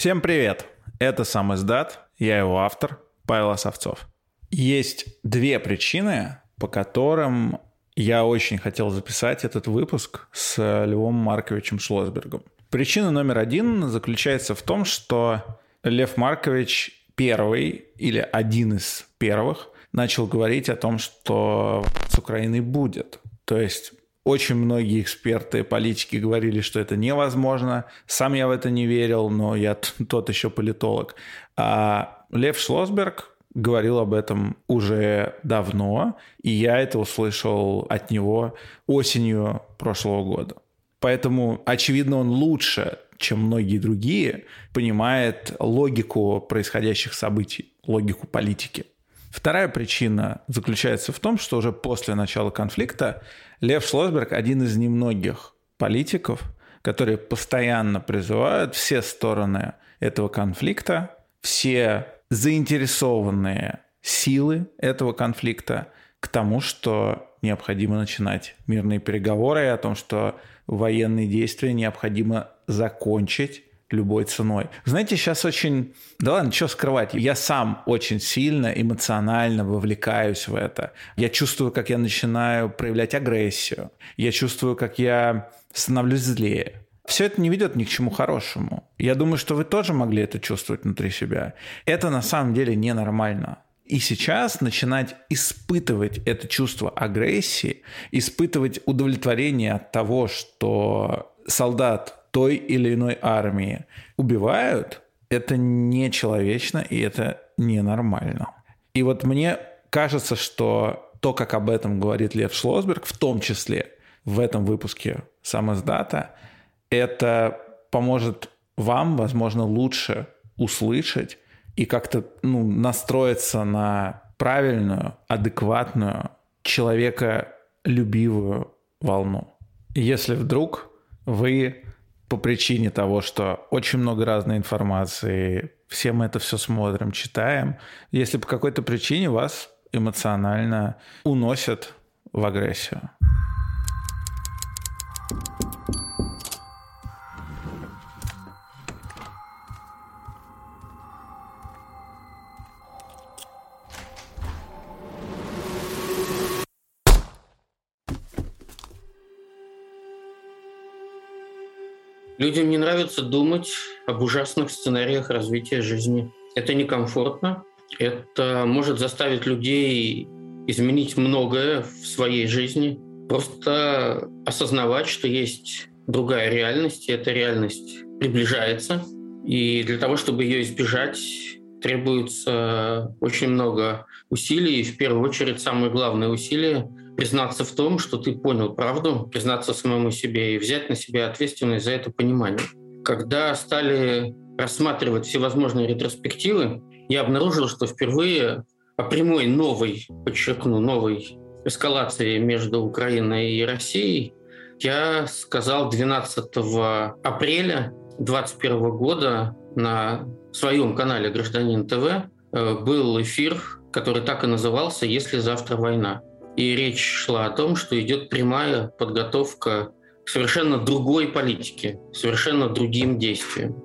Всем привет! Это сам издат, я его автор, Павел Осовцов. Есть две причины, по которым я очень хотел записать этот выпуск с Львом Марковичем Шлосбергом. Причина номер один заключается в том, что Лев Маркович первый или один из первых начал говорить о том, что с Украиной будет. То есть очень многие эксперты, политики говорили, что это невозможно. Сам я в это не верил, но я тот еще политолог. А Лев Шлосберг говорил об этом уже давно, и я это услышал от него осенью прошлого года. Поэтому, очевидно, он лучше, чем многие другие, понимает логику происходящих событий, логику политики. Вторая причина заключается в том, что уже после начала конфликта Лев Шлосберг один из немногих политиков, которые постоянно призывают все стороны этого конфликта, все заинтересованные силы этого конфликта к тому, что необходимо начинать мирные переговоры, о том, что военные действия необходимо закончить любой ценой. Знаете, сейчас очень... Да ладно, что скрывать? Я сам очень сильно эмоционально вовлекаюсь в это. Я чувствую, как я начинаю проявлять агрессию. Я чувствую, как я становлюсь злее. Все это не ведет ни к чему хорошему. Я думаю, что вы тоже могли это чувствовать внутри себя. Это на самом деле ненормально. И сейчас начинать испытывать это чувство агрессии, испытывать удовлетворение от того, что солдат той или иной армии убивают, это нечеловечно и это ненормально. И вот мне кажется, что то, как об этом говорит Лев Шлосберг, в том числе в этом выпуске сам издата, это поможет вам, возможно, лучше услышать и как-то ну, настроиться на правильную, адекватную, человеколюбивую волну. Если вдруг вы по причине того, что очень много разной информации, все мы это все смотрим, читаем. Если по какой-то причине вас эмоционально уносят в агрессию. Людям не нравится думать об ужасных сценариях развития жизни. Это некомфортно. Это может заставить людей изменить многое в своей жизни. Просто осознавать, что есть другая реальность, и эта реальность приближается. И для того, чтобы ее избежать, требуется очень много усилий. И в первую очередь самое главное усилие признаться в том, что ты понял правду, признаться самому себе и взять на себя ответственность за это понимание. Когда стали рассматривать всевозможные ретроспективы, я обнаружил, что впервые о прямой новой, подчеркну, новой эскалации между Украиной и Россией я сказал 12 апреля 2021 года на своем канале «Гражданин ТВ» э, был эфир, который так и назывался «Если завтра война». И речь шла о том, что идет прямая подготовка к совершенно другой политике, совершенно другим действиям.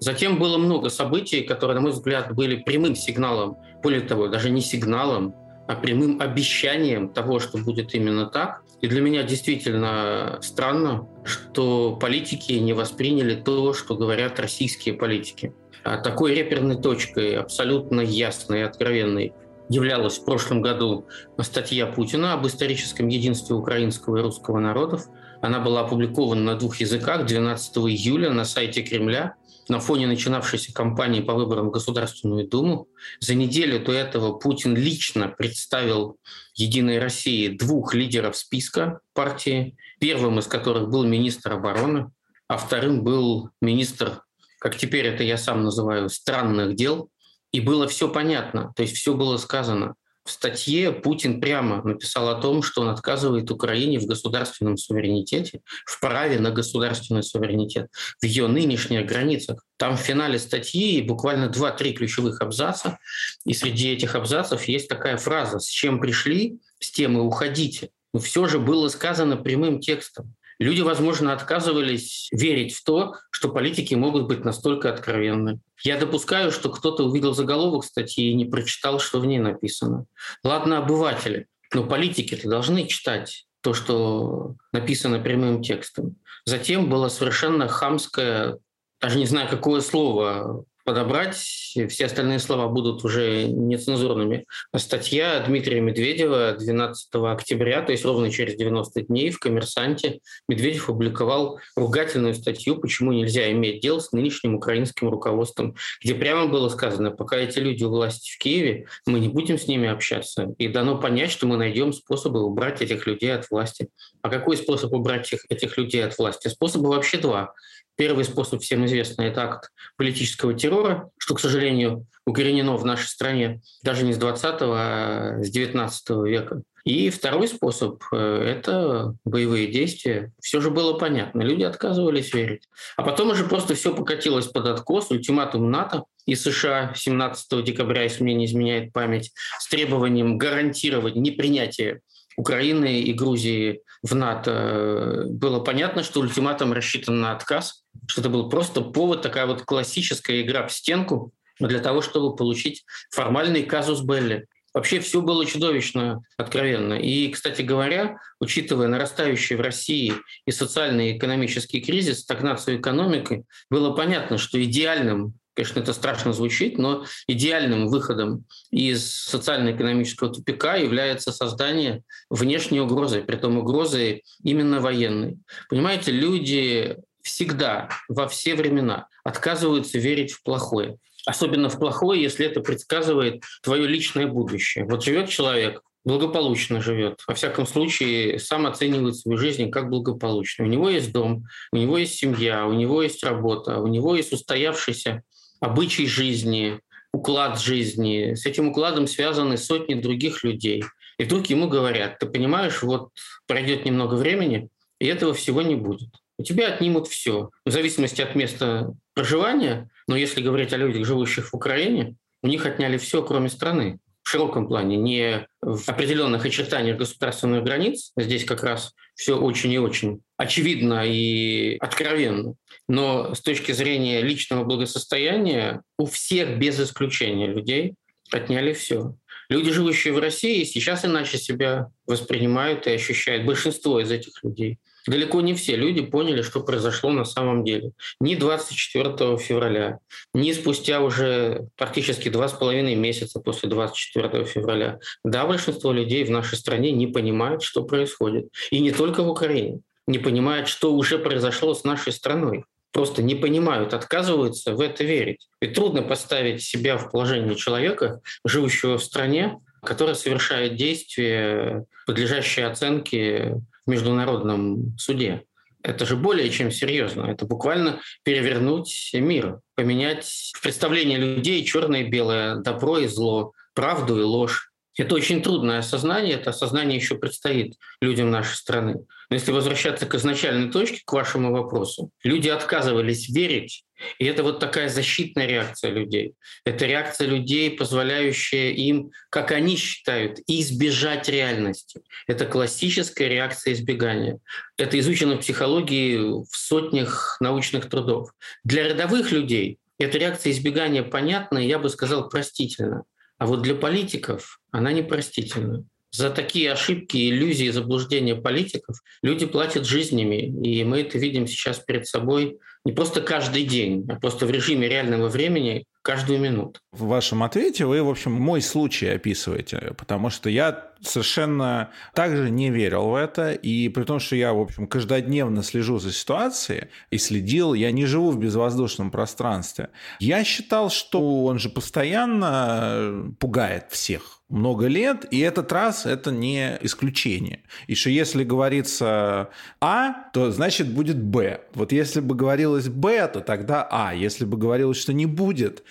Затем было много событий, которые, на мой взгляд, были прямым сигналом, более того, даже не сигналом, а прямым обещанием того, что будет именно так. И для меня действительно странно, что политики не восприняли то, что говорят российские политики. А такой реперной точкой, абсолютно ясной и откровенной, являлась в прошлом году статья Путина об историческом единстве украинского и русского народов. Она была опубликована на двух языках 12 июля на сайте Кремля на фоне начинавшейся кампании по выборам в Государственную Думу. За неделю до этого Путин лично представил «Единой России» двух лидеров списка партии, первым из которых был министр обороны, а вторым был министр, как теперь это я сам называю, странных дел и было все понятно, то есть все было сказано. В статье Путин прямо написал о том, что он отказывает Украине в государственном суверенитете, в праве на государственный суверенитет, в ее нынешних границах. Там в финале статьи буквально 2-3 ключевых абзаца, и среди этих абзацев есть такая фраза «С чем пришли, с тем и уходите». Но все же было сказано прямым текстом. Люди, возможно, отказывались верить в то, что политики могут быть настолько откровенны. Я допускаю, что кто-то увидел заголовок статьи и не прочитал, что в ней написано. Ладно, обыватели, но политики-то должны читать то, что написано прямым текстом. Затем было совершенно хамское, даже не знаю, какое слово подобрать, все остальные слова будут уже нецензурными. Статья Дмитрия Медведева 12 октября, то есть ровно через 90 дней в «Коммерсанте» Медведев опубликовал ругательную статью «Почему нельзя иметь дело с нынешним украинским руководством», где прямо было сказано, пока эти люди у власти в Киеве, мы не будем с ними общаться. И дано понять, что мы найдем способы убрать этих людей от власти. А какой способ убрать этих, этих людей от власти? Способы вообще два. Первый способ всем известный – это акт политического террора, что, к сожалению, укоренено в нашей стране даже не с 20 а с 19 века. И второй способ – это боевые действия. Все же было понятно, люди отказывались верить. А потом уже просто все покатилось под откос, ультиматум НАТО и США 17 декабря, если мне не изменяет память, с требованием гарантировать непринятие Украины и Грузии в НАТО. Было понятно, что ультиматум рассчитан на отказ, что это был просто повод, такая вот классическая игра в стенку для того, чтобы получить формальный казус Белли. Вообще все было чудовищно откровенно. И, кстати говоря, учитывая нарастающий в России и социальный и экономический кризис, стагнацию экономики, было понятно, что идеальным конечно, это страшно звучит, но идеальным выходом из социально-экономического тупика является создание внешней угрозы, при том угрозы именно военной. Понимаете, люди всегда, во все времена отказываются верить в плохое. Особенно в плохое, если это предсказывает твое личное будущее. Вот живет человек, благополучно живет. Во всяком случае, сам оценивает свою жизнь как благополучную. У него есть дом, у него есть семья, у него есть работа, у него есть устоявшийся обычай жизни, уклад жизни. С этим укладом связаны сотни других людей. И вдруг ему говорят, ты понимаешь, вот пройдет немного времени, и этого всего не будет. У тебя отнимут все, в зависимости от места проживания. Но если говорить о людях, живущих в Украине, у них отняли все, кроме страны в широком плане, не в определенных очертаниях государственных границ. Здесь как раз все очень и очень очевидно и откровенно. Но с точки зрения личного благосостояния у всех без исключения людей отняли все. Люди, живущие в России, сейчас иначе себя воспринимают и ощущают. Большинство из этих людей далеко не все люди поняли, что произошло на самом деле. Ни 24 февраля, ни спустя уже практически два с половиной месяца после 24 февраля. Да, большинство людей в нашей стране не понимают, что происходит. И не только в Украине. Не понимают, что уже произошло с нашей страной просто не понимают, отказываются в это верить. И трудно поставить себя в положение человека, живущего в стране, которая совершает действия, подлежащие оценке международном суде. Это же более чем серьезно. Это буквально перевернуть мир, поменять в представлении людей черное и белое, добро и зло, правду и ложь. Это очень трудное осознание, это осознание еще предстоит людям нашей страны. Но если возвращаться к изначальной точке, к вашему вопросу, люди отказывались верить, и это вот такая защитная реакция людей. Это реакция людей, позволяющая им, как они считают, избежать реальности. Это классическая реакция избегания. Это изучено в психологии в сотнях научных трудов. Для рядовых людей эта реакция избегания понятна, я бы сказал, простительна. А вот для политиков она непростительна. За такие ошибки, иллюзии, заблуждения политиков люди платят жизнями. И мы это видим сейчас перед собой не просто каждый день, а просто в режиме реального времени каждую минуту. В вашем ответе вы, в общем, мой случай описываете, потому что я совершенно также не верил в это, и при том, что я, в общем, каждодневно слежу за ситуацией и следил, я не живу в безвоздушном пространстве. Я считал, что он же постоянно пугает всех много лет, и этот раз это не исключение. И что если говорится А, то значит будет Б. Вот если бы говорилось Б, то тогда А. Если бы говорилось, что не будет,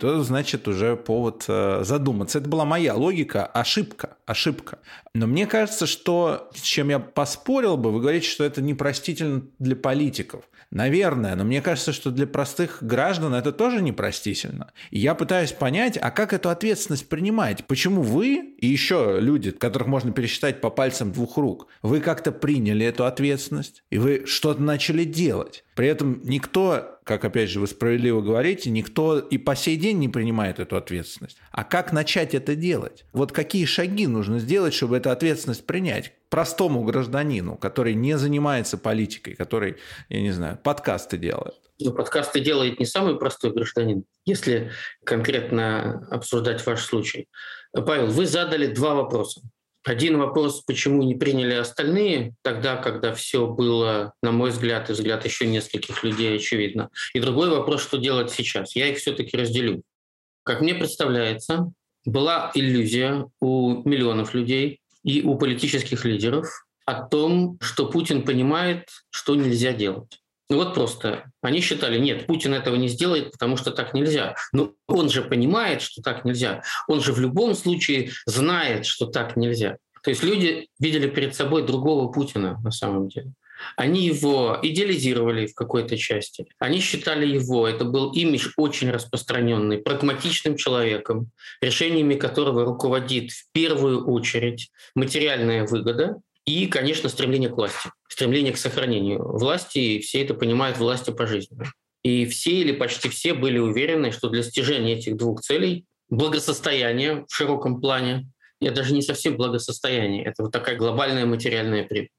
то значит уже повод э, задуматься. Это была моя логика, ошибка, ошибка. Но мне кажется, что с чем я поспорил бы, вы говорите, что это непростительно для политиков. Наверное, но мне кажется, что для простых граждан это тоже непростительно. И я пытаюсь понять, а как эту ответственность принимать? Почему вы и еще люди, которых можно пересчитать по пальцам двух рук, вы как-то приняли эту ответственность, и вы что-то начали делать? При этом никто, как опять же вы справедливо говорите, никто и по сей день не принимает эту ответственность. А как начать это делать? Вот какие шаги нужно сделать, чтобы эту ответственность принять? Простому гражданину, который не занимается политикой, который, я не знаю, подкасты делает. Ну, подкасты делает не самый простой гражданин, если конкретно обсуждать ваш случай. Павел, вы задали два вопроса. Один вопрос, почему не приняли остальные, тогда, когда все было, на мой взгляд, и взгляд еще нескольких людей, очевидно. И другой вопрос, что делать сейчас. Я их все-таки разделю. Как мне представляется, была иллюзия у миллионов людей и у политических лидеров о том, что Путин понимает, что нельзя делать. Ну вот просто. Они считали, нет, Путин этого не сделает, потому что так нельзя. Но он же понимает, что так нельзя. Он же в любом случае знает, что так нельзя. То есть люди видели перед собой другого Путина на самом деле. Они его идеализировали в какой-то части. Они считали его, это был имидж очень распространенный, прагматичным человеком, решениями которого руководит в первую очередь материальная выгода, и, конечно, стремление к власти, стремление к сохранению власти, и все это понимают власти по жизни. И все или почти все были уверены, что для достижения этих двух целей благосостояние в широком плане, я даже не совсем благосостояние, это вот такая глобальная материальная прибыль.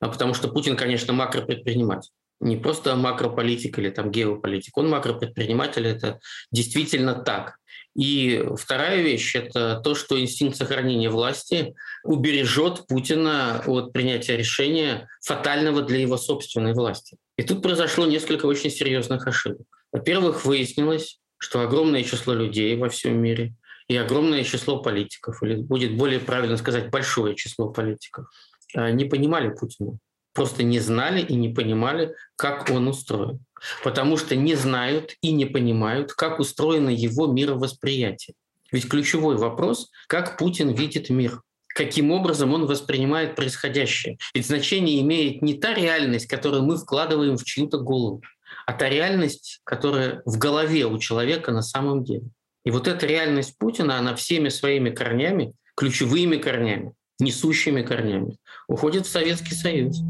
А потому что Путин, конечно, макропредприниматель. Не просто макрополитик или там геополитик, он макропредприниматель, это действительно так. И вторая вещь – это то, что инстинкт сохранения власти убережет Путина от принятия решения фатального для его собственной власти. И тут произошло несколько очень серьезных ошибок. Во-первых, выяснилось, что огромное число людей во всем мире и огромное число политиков, или будет более правильно сказать, большое число политиков, а, не понимали Путина. Просто не знали и не понимали, как он устроен потому что не знают и не понимают, как устроено его мировосприятие. Ведь ключевой вопрос, как Путин видит мир, каким образом он воспринимает происходящее. Ведь значение имеет не та реальность, которую мы вкладываем в чью-то голову, а та реальность, которая в голове у человека на самом деле. И вот эта реальность Путина, она всеми своими корнями, ключевыми корнями, несущими корнями, уходит в Советский Союз.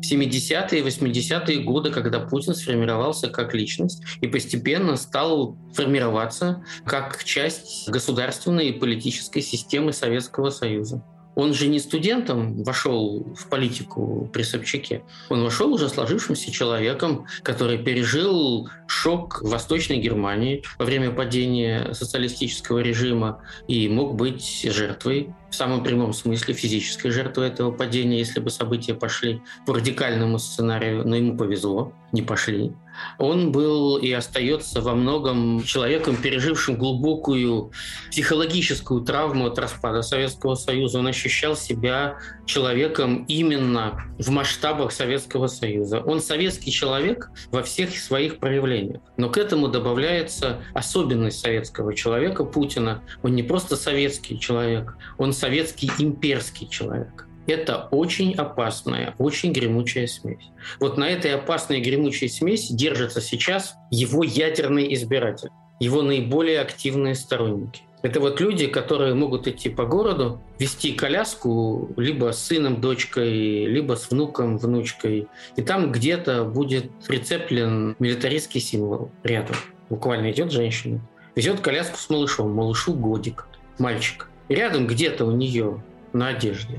70-е и 80-е годы, когда Путин сформировался как личность и постепенно стал формироваться как часть государственной и политической системы Советского Союза. Он же не студентом вошел в политику при Собчаке. Он вошел уже сложившимся человеком, который пережил шок в Восточной Германии во время падения социалистического режима и мог быть жертвой в самом прямом смысле физической жертвой этого падения, если бы события пошли по радикальному сценарию, но ему повезло, не пошли. Он был и остается во многом человеком, пережившим глубокую психологическую травму от распада Советского Союза. Он ощущал себя человеком именно в масштабах Советского Союза. Он советский человек во всех своих проявлениях. Но к этому добавляется особенность советского человека Путина. Он не просто советский человек, он советский имперский человек это очень опасная, очень гремучая смесь. Вот на этой опасной гремучей смеси держится сейчас его ядерный избиратель, его наиболее активные сторонники. Это вот люди, которые могут идти по городу, вести коляску либо с сыном, дочкой, либо с внуком, внучкой. И там где-то будет прицеплен милитаристский символ рядом. Буквально идет женщина, везет коляску с малышом, малышу годик, мальчик. И рядом где-то у нее на одежде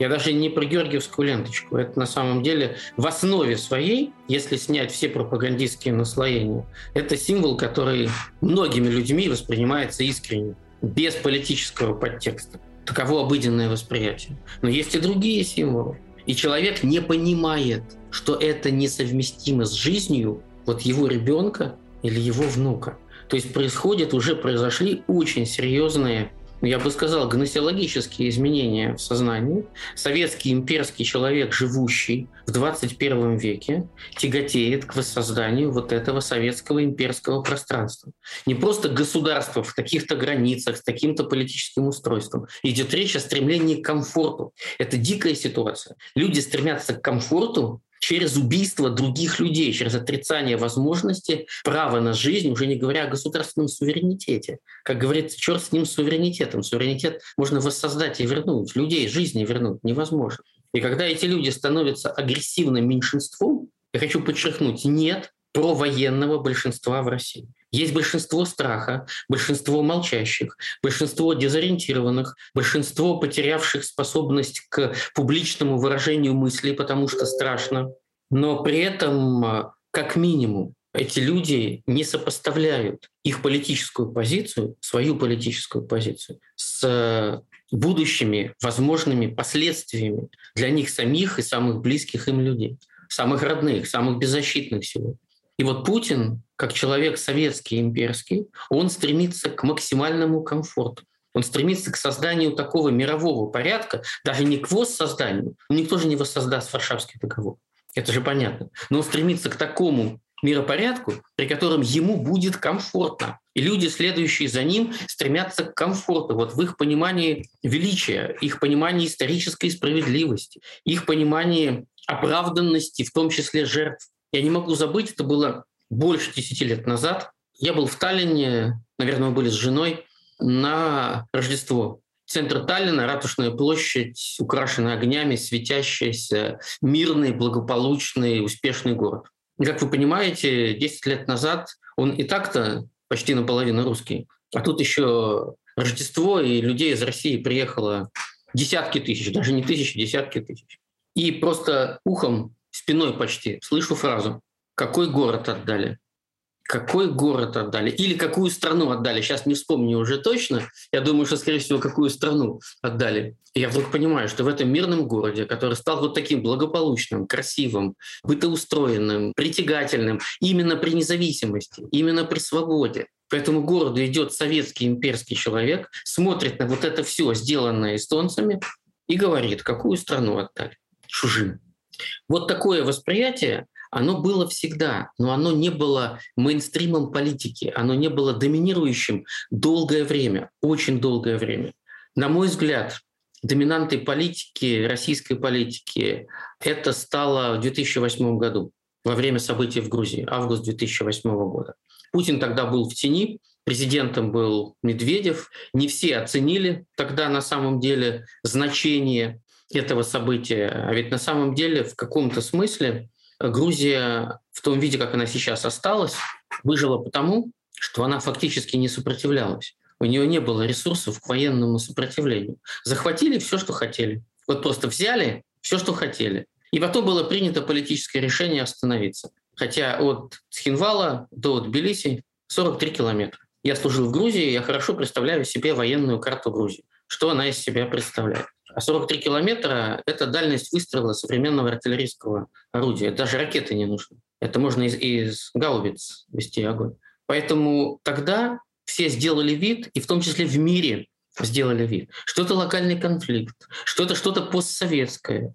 я даже не про георгиевскую ленточку. Это на самом деле в основе своей, если снять все пропагандистские наслоения, это символ, который многими людьми воспринимается искренне, без политического подтекста. Таково обыденное восприятие. Но есть и другие символы. И человек не понимает, что это несовместимо с жизнью вот его ребенка или его внука. То есть происходят, уже произошли очень серьезные я бы сказал, гносеологические изменения в сознании. Советский имперский человек, живущий в 21 веке, тяготеет к воссозданию вот этого советского имперского пространства. Не просто государство в каких-то границах, с каким-то политическим устройством. Идет речь о стремлении к комфорту. Это дикая ситуация. Люди стремятся к комфорту, через убийство других людей, через отрицание возможности права на жизнь, уже не говоря о государственном суверенитете. Как говорится, черт с ним суверенитетом. Суверенитет можно воссоздать и вернуть. Людей жизни вернуть невозможно. И когда эти люди становятся агрессивным меньшинством, я хочу подчеркнуть, нет провоенного большинства в России. Есть большинство страха, большинство молчащих, большинство дезориентированных, большинство потерявших способность к публичному выражению мыслей, потому что страшно. Но при этом, а, как минимум, эти люди не сопоставляют их политическую позицию, свою политическую позицию с будущими возможными последствиями для них самих и самых близких им людей, самых родных, самых беззащитных сегодня. И вот Путин, как человек советский, имперский, он стремится к максимальному комфорту. Он стремится к созданию такого мирового порядка, даже не к воссозданию. Никто же не воссоздаст Варшавский договор. Это же понятно. Но он стремится к такому миропорядку, при котором ему будет комфортно. И люди, следующие за ним, стремятся к комфорту. Вот в их понимании величия, их понимании исторической справедливости, их понимании оправданности, в том числе жертв. Я не могу забыть, это было больше 10 лет назад. Я был в Таллине, наверное, мы были с женой, на Рождество. Центр Таллина, Ратушная площадь, украшенная огнями, светящийся, мирный, благополучный, успешный город. Как вы понимаете, 10 лет назад он и так-то почти наполовину русский. А тут еще Рождество, и людей из России приехало десятки тысяч, даже не тысячи, десятки тысяч. И просто ухом спиной почти слышу фразу «Какой город отдали?» Какой город отдали? Или какую страну отдали? Сейчас не вспомню уже точно. Я думаю, что, скорее всего, какую страну отдали. И я вдруг понимаю, что в этом мирном городе, который стал вот таким благополучным, красивым, бытоустроенным, притягательным, именно при независимости, именно при свободе, по этому городу идет советский имперский человек, смотрит на вот это все, сделанное эстонцами, и говорит, какую страну отдали? Чужим. Вот такое восприятие, оно было всегда, но оно не было мейнстримом политики, оно не было доминирующим долгое время, очень долгое время. На мой взгляд, доминантой политики, российской политики, это стало в 2008 году, во время событий в Грузии, август 2008 года. Путин тогда был в тени, президентом был Медведев. Не все оценили тогда на самом деле значение этого события. А ведь на самом деле в каком-то смысле Грузия в том виде, как она сейчас осталась, выжила потому, что она фактически не сопротивлялась. У нее не было ресурсов к военному сопротивлению. Захватили все, что хотели. Вот просто взяли все, что хотели. И потом было принято политическое решение остановиться. Хотя от Схинвала до Тбилиси 43 километра. Я служил в Грузии, я хорошо представляю себе военную карту Грузии. Что она из себя представляет. А 43 километра – это дальность выстрела современного артиллерийского орудия. Даже ракеты не нужны. Это можно из, из гаубиц вести огонь. Поэтому тогда все сделали вид, и в том числе в мире сделали вид, что это локальный конфликт, что это что-то постсоветское,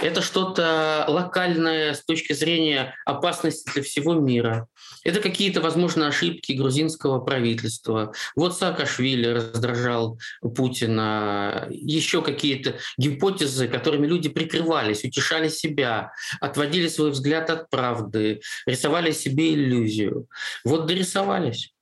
это что-то локальное с точки зрения опасности для всего мира. Это какие-то, возможно, ошибки грузинского правительства. Вот Саакашвили раздражал Путина. Еще какие-то гипотезы, которыми люди прикрывались, утешали себя, отводили свой взгляд от правды, рисовали себе иллюзию. Вот дорисовались.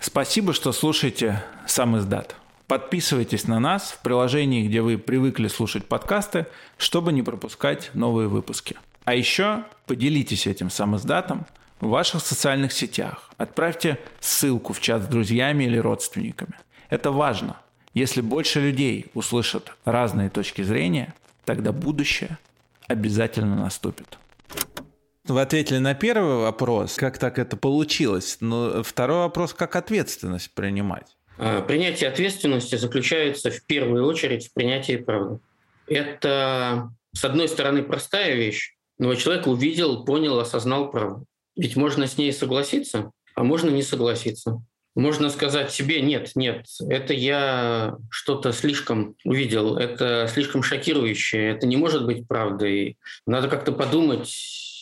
Спасибо, что слушаете «Сам издат». Подписывайтесь на нас в приложении, где вы привыкли слушать подкасты, чтобы не пропускать новые выпуски. А еще поделитесь этим сам издатом в ваших социальных сетях. Отправьте ссылку в чат с друзьями или родственниками. Это важно. Если больше людей услышат разные точки зрения, тогда будущее обязательно наступит. Вы ответили на первый вопрос, как так это получилось, но второй вопрос, как ответственность принимать. А, принятие ответственности заключается в первую очередь в принятии правды. Это, с одной стороны, простая вещь, но человек увидел, понял, осознал правду. Ведь можно с ней согласиться, а можно не согласиться. можно сказать себе, нет, нет, это я что-то слишком увидел, это слишком шокирующее, это не может быть правдой. Надо как-то подумать,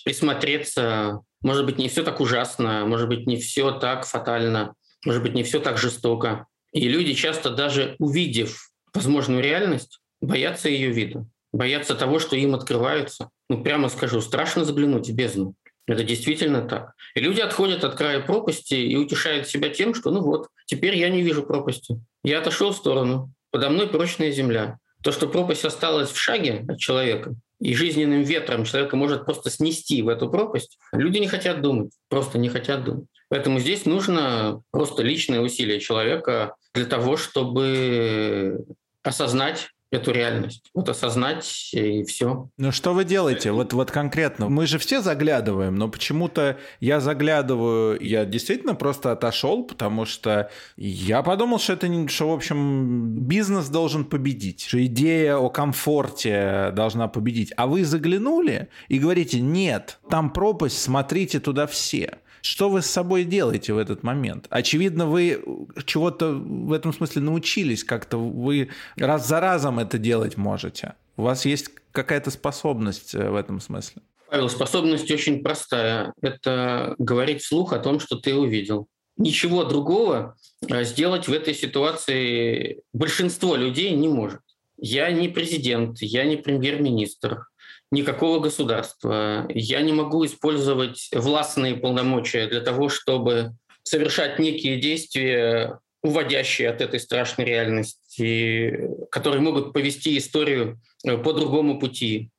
присмотреться. Может быть, не все так ужасно, может быть, не все так фатально, может быть, не все так жестоко. И люди часто даже увидев возможную реальность, боятся ее вида, боятся того, что им открывается. Ну, прямо скажу, страшно заглянуть в бездну. Это действительно так. И люди отходят от края пропасти и утешают себя тем, что ну вот, теперь я не вижу пропасти. Я отошел в сторону. Подо мной прочная земля. То, что пропасть осталась в шаге от человека, и жизненным ветром человека может просто снести в эту пропасть, люди не хотят думать, просто не хотят думать. Поэтому здесь нужно просто личное усилие человека для того, чтобы осознать эту реальность. Вот осознать и все. Ну что вы делаете? Вот, вот конкретно. Мы же все заглядываем, но почему-то я заглядываю, я действительно просто отошел, потому что я подумал, что это, что, в общем, бизнес должен победить, что идея о комфорте должна победить. А вы заглянули и говорите, нет, там пропасть, смотрите туда все. Что вы с собой делаете в этот момент? Очевидно, вы чего-то в этом смысле научились, как-то вы раз за разом это делать можете. У вас есть какая-то способность э, в этом смысле? Павел, способность очень простая. Это говорить вслух о том, что ты увидел. Ничего другого э, сделать в этой ситуации большинство людей не может. Я не президент, я не премьер-министр, никакого государства. Я не могу использовать властные полномочия для того, чтобы совершать некие действия, уводящие от этой страшной реальности, которые могут повести историю э, по другому пути.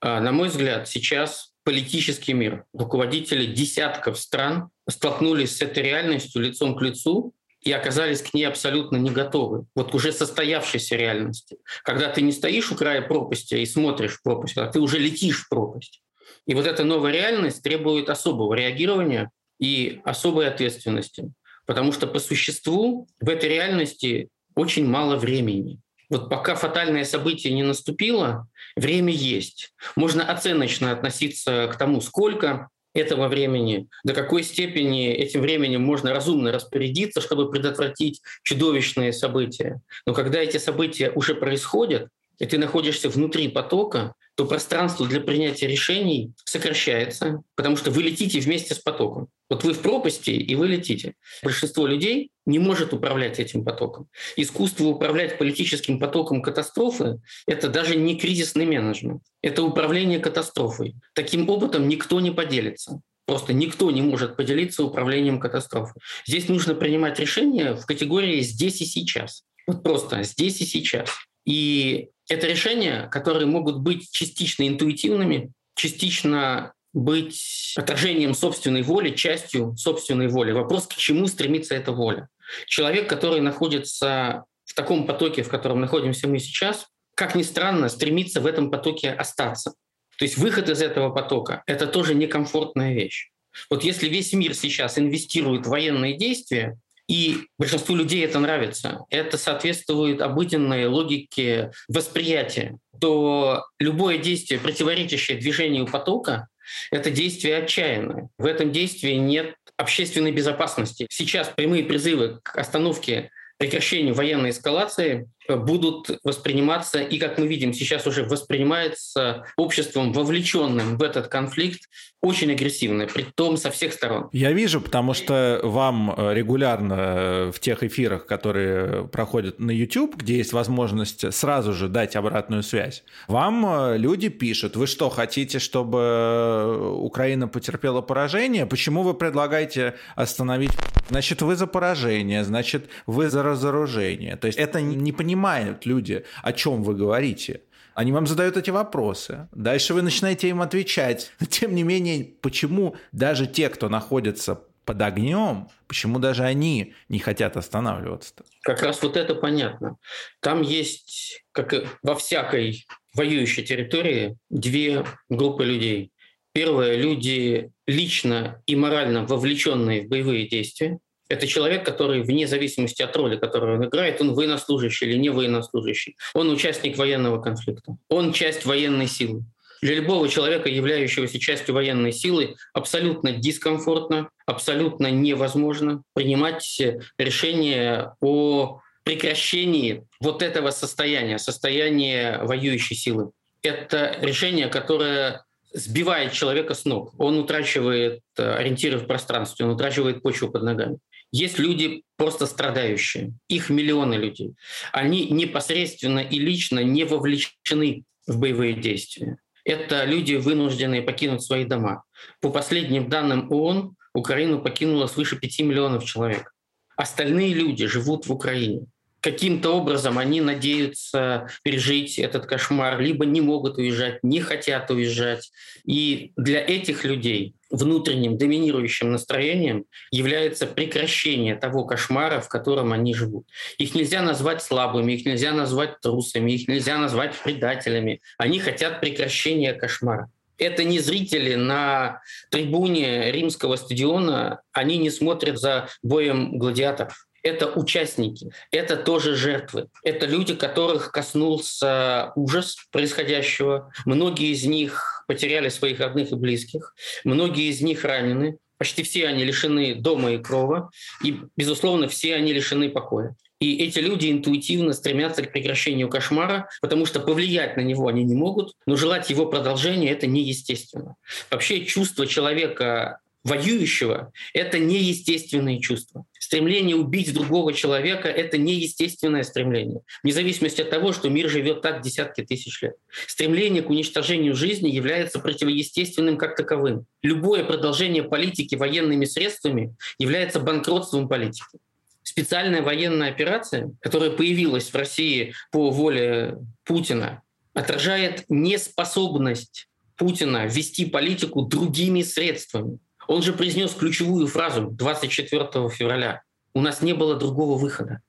А, на мой взгляд, сейчас политический мир, руководители десятков стран столкнулись с этой реальностью лицом к лицу, и оказались к ней абсолютно не готовы. Вот уже состоявшейся реальности. Когда ты не стоишь у края пропасти и смотришь в пропасть, а ты уже летишь в пропасть. И вот эта новая реальность требует особого реагирования и особой ответственности. Потому что по существу в этой реальности очень мало времени. Вот пока фатальное событие не наступило, время есть. Можно оценочно относиться к тому, сколько этого времени, до какой степени этим временем можно разумно распорядиться, чтобы предотвратить чудовищные события. Но когда эти события уже происходят, и ты находишься внутри потока, то пространство для принятия решений сокращается, потому что вы летите вместе с потоком. Вот вы в пропасти, и вы летите. Большинство людей не может управлять этим потоком. Искусство управлять политическим потоком катастрофы — это даже не кризисный менеджмент. Это управление катастрофой. Таким опытом никто не поделится. Просто никто не может поделиться управлением катастрофой. Здесь нужно принимать решения в категории «здесь и сейчас». Вот просто «здесь и сейчас». И это решения, которые могут быть частично интуитивными, частично быть отражением собственной воли, частью собственной воли. Вопрос, к чему стремится эта воля. Человек, который находится в таком потоке, в котором находимся мы сейчас, как ни странно, стремится в этом потоке остаться. То есть выход из этого потока — это тоже некомфортная вещь. Вот если весь мир сейчас инвестирует в военные действия, и большинству людей это нравится, это соответствует обыденной логике восприятия, то любое действие, противоречащее движению потока, это действие отчаянное. В этом действии нет общественной безопасности. Сейчас прямые призывы к остановке прекращению военной эскалации будут восприниматься, и, как мы видим, сейчас уже воспринимается обществом, вовлеченным в этот конфликт, очень агрессивно, при том со всех сторон. Я вижу, потому что вам э, регулярно э, в тех эфирах, которые проходят на YouTube, где есть возможность сразу же дать обратную связь, вам э, люди пишут, вы что, хотите, чтобы Украина потерпела поражение? Почему вы предлагаете остановить? Значит, вы за поражение, значит, вы за разоружение. То есть это не понимание понимают люди, о чем вы говорите. Они вам задают эти вопросы. Дальше вы начинаете им отвечать. Тем не менее, почему даже те, кто находится под огнем, почему даже они не хотят останавливаться? Как раз вот это понятно. Там есть, как во всякой воюющей территории, две группы людей. Первое – люди лично и морально вовлеченные в боевые действия, это человек, который вне зависимости от роли, которую он играет, он военнослужащий или не военнослужащий. Он участник военного конфликта. Он часть военной силы. для любого человека, являющегося частью военной силы, абсолютно дискомфортно, абсолютно невозможно принимать решение о прекращении вот этого состояния, состояния воюющей силы. Это решение, которое сбивает человека с ног. Он утрачивает э, ориентиры в пространстве, он утрачивает почву под ногами. Есть люди просто страдающие, их миллионы людей. Они непосредственно и лично не вовлечены в боевые действия. Это люди, вынужденные покинуть свои дома. По последним данным ООН, Украину покинуло свыше 5 миллионов человек. Остальные люди живут в Украине каким-то образом они надеются пережить этот кошмар, либо не могут уезжать, не хотят уезжать. И для этих людей внутренним доминирующим настроением является прекращение того кошмара, в котором они живут. Их нельзя назвать слабыми, их нельзя назвать трусами, их нельзя назвать предателями. Они хотят прекращения кошмара. Это не зрители на трибуне римского стадиона, они не смотрят за боем гладиаторов это участники, это тоже жертвы. Это люди, которых коснулся ужас происходящего. Многие из них потеряли своих родных и близких. Многие из них ранены. Почти все они лишены дома и крова. И, безусловно, все они лишены покоя. И эти люди интуитивно стремятся к прекращению кошмара, потому что повлиять на него они не могут, но желать его продолжения – это неестественно. Вообще чувство человека воюющего – это неестественные чувства. Стремление убить другого человека – это неестественное стремление, вне зависимости от того, что мир живет так десятки тысяч лет. Стремление к уничтожению жизни является противоестественным как таковым. Любое продолжение политики военными средствами является банкротством политики. Специальная военная операция, которая появилась в России по воле Путина, отражает неспособность Путина вести политику другими средствами. Он же произнес ключевую фразу 24 февраля. У нас не было другого выхода.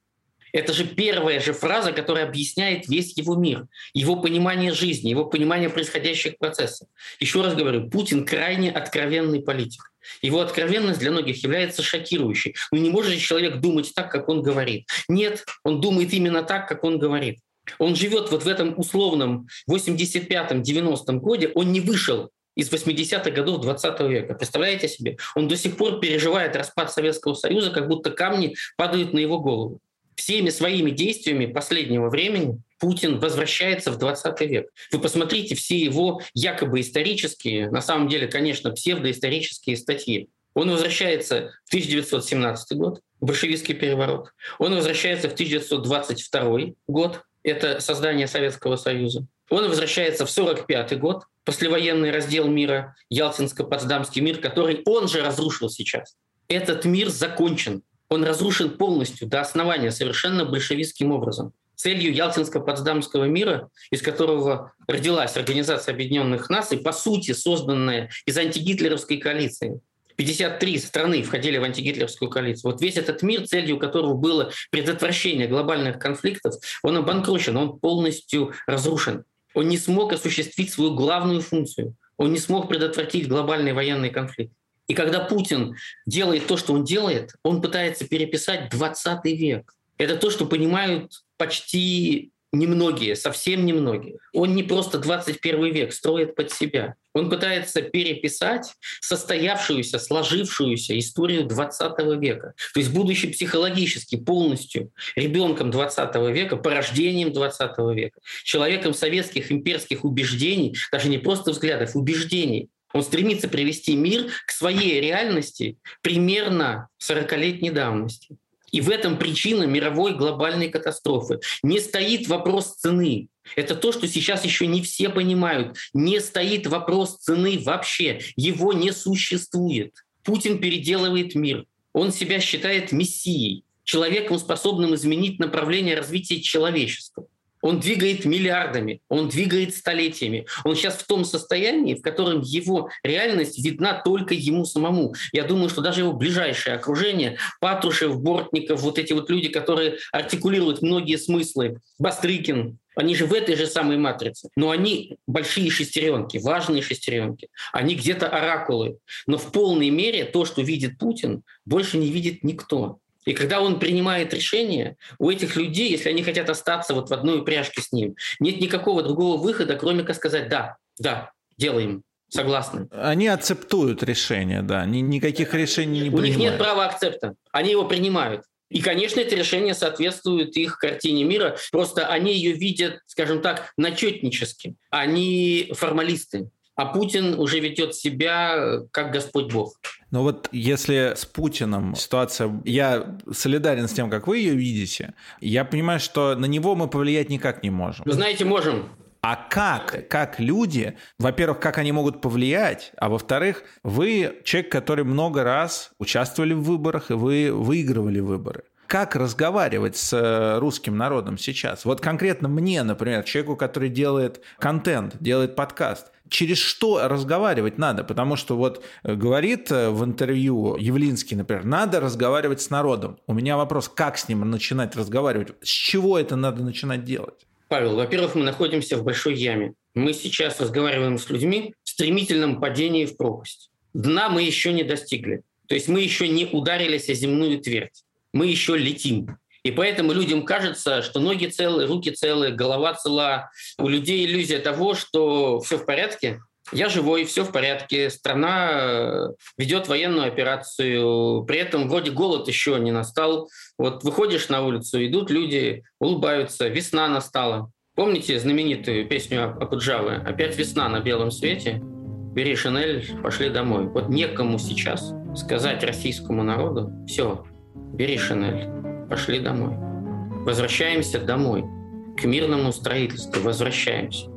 Это же первая же фраза, которая объясняет весь его мир, его понимание жизни, его понимание происходящих процессов. Еще раз говорю, Путин крайне откровенный политик. Его откровенность для многих является шокирующей. Ну не может же человек думать так, как он говорит. Нет, он думает именно так, как он говорит. Он живет вот в этом условном 85-90 годе, он не вышел из 80-х годов 20 века. Представляете себе? Он до сих пор переживает распад Советского Союза, как будто камни падают на его голову. Всеми своими действиями последнего времени Путин возвращается в 20 век. Вы посмотрите все его якобы исторические, на самом деле, конечно, псевдоисторические статьи. Он возвращается в 1917 год, большевистский переворот. Он возвращается в 1922 год, это создание Советского Союза. Он возвращается в 1945 год, послевоенный раздел мира, Ялтинско-Потсдамский мир, который он же разрушил сейчас. Этот мир закончен. Он разрушен полностью до основания, совершенно большевистским образом. Целью Ялтинско-Потсдамского мира, из которого родилась Организация Объединенных Наций, по сути созданная из антигитлеровской коалиции, 53 страны входили в антигитлеровскую коалицию. Вот весь этот мир, целью которого было предотвращение глобальных конфликтов, он обанкрочен, он полностью разрушен. Он не смог осуществить свою главную функцию. Он не смог предотвратить глобальный военный конфликт. И когда Путин делает то, что он делает, он пытается переписать 20 век. Это то, что понимают почти немногие, совсем немногие. Он не просто 21 век строит под себя. Он пытается переписать состоявшуюся, сложившуюся историю 20 века. То есть будучи психологически полностью ребенком 20 века, порождением 20 века, человеком советских имперских убеждений, даже не просто взглядов, убеждений, он стремится привести мир к своей реальности примерно 40-летней давности. И в этом причина мировой глобальной катастрофы. Не стоит вопрос цены. Это то, что сейчас еще не все понимают. Не стоит вопрос цены вообще. Его не существует. Путин переделывает мир. Он себя считает мессией, человеком, способным изменить направление развития человечества. Он двигает миллиардами, он двигает столетиями. Он сейчас в том состоянии, в котором его реальность видна только ему самому. Я думаю, что даже его ближайшее окружение, Патрушев, Бортников, вот эти вот люди, которые артикулируют многие смыслы, Бастрыкин, они же в этой же самой матрице. Но они большие шестеренки, важные шестеренки. Они где-то оракулы. Но в полной мере то, что видит Путин, больше не видит никто. И когда он принимает решение, у этих людей, если они хотят остаться вот в одной упряжке с ним, нет никакого другого выхода, кроме как сказать «да, да, делаем. Согласны. Они акцептуют решение, да. Ни, никаких решений не У принимают. них нет права акцепта. Они его принимают. И, конечно, это решение соответствует их картине мира. Просто они ее видят, скажем так, начетнически. Они формалисты. А Путин уже ведет себя как Господь Бог. Но вот если с Путиным ситуация, я солидарен с тем, как вы ее видите, я понимаю, что на него мы повлиять никак не можем. Вы знаете, можем. А как? Как люди? Во-первых, как они могут повлиять? А во-вторых, вы человек, который много раз участвовали в выборах, и вы выигрывали выборы как разговаривать с э, русским народом сейчас? Вот конкретно мне, например, человеку, который делает контент, делает подкаст, через что разговаривать надо? Потому что вот э, говорит э, в интервью Явлинский, например, надо разговаривать с народом. У меня вопрос, как с ним начинать разговаривать? С чего это надо начинать делать? Павел, во-первых, мы находимся в большой яме. Мы сейчас разговариваем с людьми в стремительном падении в пропасть. Дна мы еще не достигли. То есть мы еще не ударились о земную твердь. Мы еще летим. И поэтому людям кажется, что ноги целые, руки целые, голова цела. У людей иллюзия того, что все в порядке, я живой, все в порядке, страна э, ведет военную операцию, при этом вроде голод еще не настал. Вот выходишь на улицу, идут люди, улыбаются, весна настала. Помните знаменитую песню Акуджавы «Опять весна на белом свете»? Бери Шинель, пошли домой. Вот некому сейчас сказать российскому народу «Все, бери Шинель, пошли домой». Возвращаемся домой, к мирному строительству, возвращаемся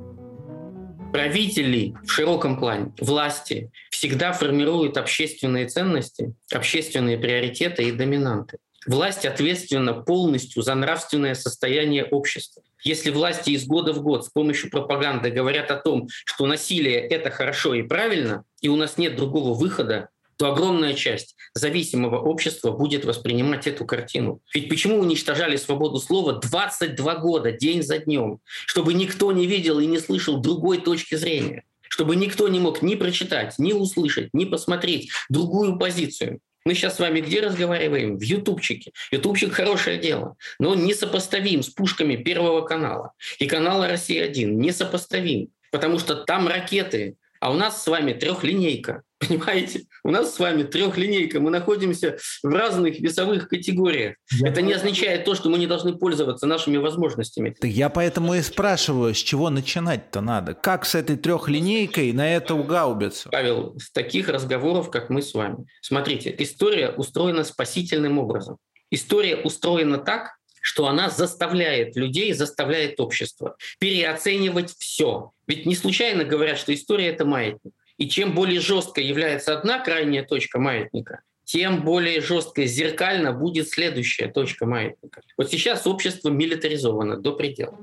правители в широком плане, власти, всегда формируют общественные ценности, общественные приоритеты и доминанты. Власть ответственна полностью за нравственное состояние общества. Если власти из года в год с помощью пропаганды говорят о том, что насилие — это хорошо и правильно, и у нас нет другого выхода, то огромная часть зависимого общества будет воспринимать эту картину. Ведь почему уничтожали свободу слова 22 года, день за днем? Чтобы никто не видел и не слышал другой точки зрения. Чтобы никто не мог ни прочитать, ни услышать, ни посмотреть другую позицию. Мы сейчас с вами где разговариваем? В ютубчике. Ютубчик – хорошее дело, но он несопоставим с пушками Первого канала и канала «Россия-1». Несопоставим, потому что там ракеты, а у нас с вами трехлинейка. Понимаете? У нас с вами трехлинейка. Мы находимся в разных весовых категориях. Я Это не означает то, что мы не должны пользоваться нашими возможностями. Я поэтому и спрашиваю, с чего начинать-то надо? Как с этой трехлинейкой на это угаубиться? Павел, с таких разговоров, как мы с вами. Смотрите, история устроена спасительным образом. История устроена так, что она заставляет людей, заставляет общество переоценивать все. Ведь не случайно говорят, что история — это маятник. И чем более жестко является одна крайняя точка маятника, тем более жестко зеркально будет следующая точка маятника. Вот сейчас общество милитаризовано до предела.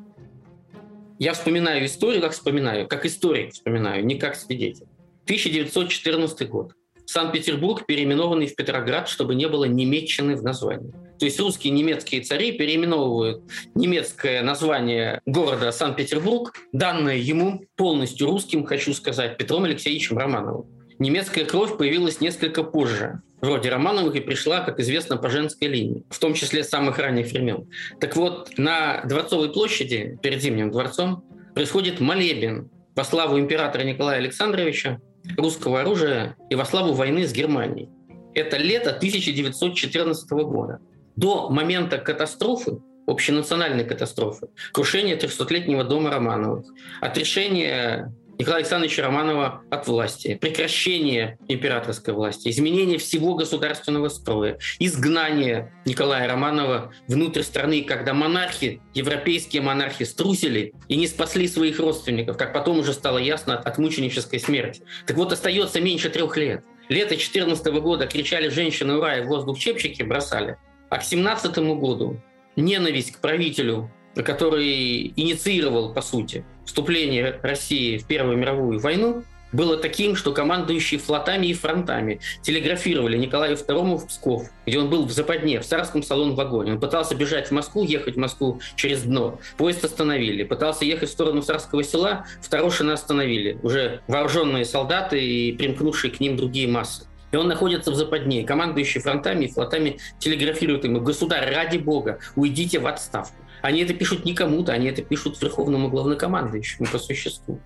Я вспоминаю историю, как вспоминаю, как историк вспоминаю, не как свидетель. 1914 год. Санкт-Петербург, переименованный в Петроград, чтобы не было немецчины в названии. То есть русские немецкие цари переименовывают немецкое название города Санкт-Петербург, данное ему полностью русским, хочу сказать, Петром Алексеевичем Романовым. Немецкая кровь появилась несколько позже. Вроде Романовых и пришла, как известно, по женской линии, в том числе с самых ранних времен. Так вот, на Дворцовой площади, перед Зимним дворцом, происходит молебен во славу императора Николая Александровича, русского оружия и во славу войны с Германией. Это лето 1914 года. До момента катастрофы, общенациональной катастрофы, крушения 300-летнего дома Романовых, отрешения Николая Александровича Романова от власти, прекращение императорской власти, изменение всего государственного строя, изгнание Николая Романова внутрь страны, когда монархи, европейские монархи струсили и не спасли своих родственников, как потом уже стало ясно от мученической смерти. Так вот, остается меньше трех лет. Лето 2014 года кричали женщины «Ура!» и в воздух чепчики бросали. А к 2017 году ненависть к правителю который инициировал, по сути, вступление России в Первую мировую войну, было таким, что командующие флотами и фронтами телеграфировали Николаю II в Псков, где он был в западне, в царском салон-вагоне. Он пытался бежать в Москву, ехать в Москву через дно. Поезд остановили. Пытался ехать в сторону царского села, в остановили. Уже вооруженные солдаты и примкнувшие к ним другие массы. И он находится в западне. Командующие фронтами и флотами телеграфируют ему, государь, ради бога, уйдите в отставку. Они это пишут не кому-то, они это пишут верховному главнокомандующему по существу.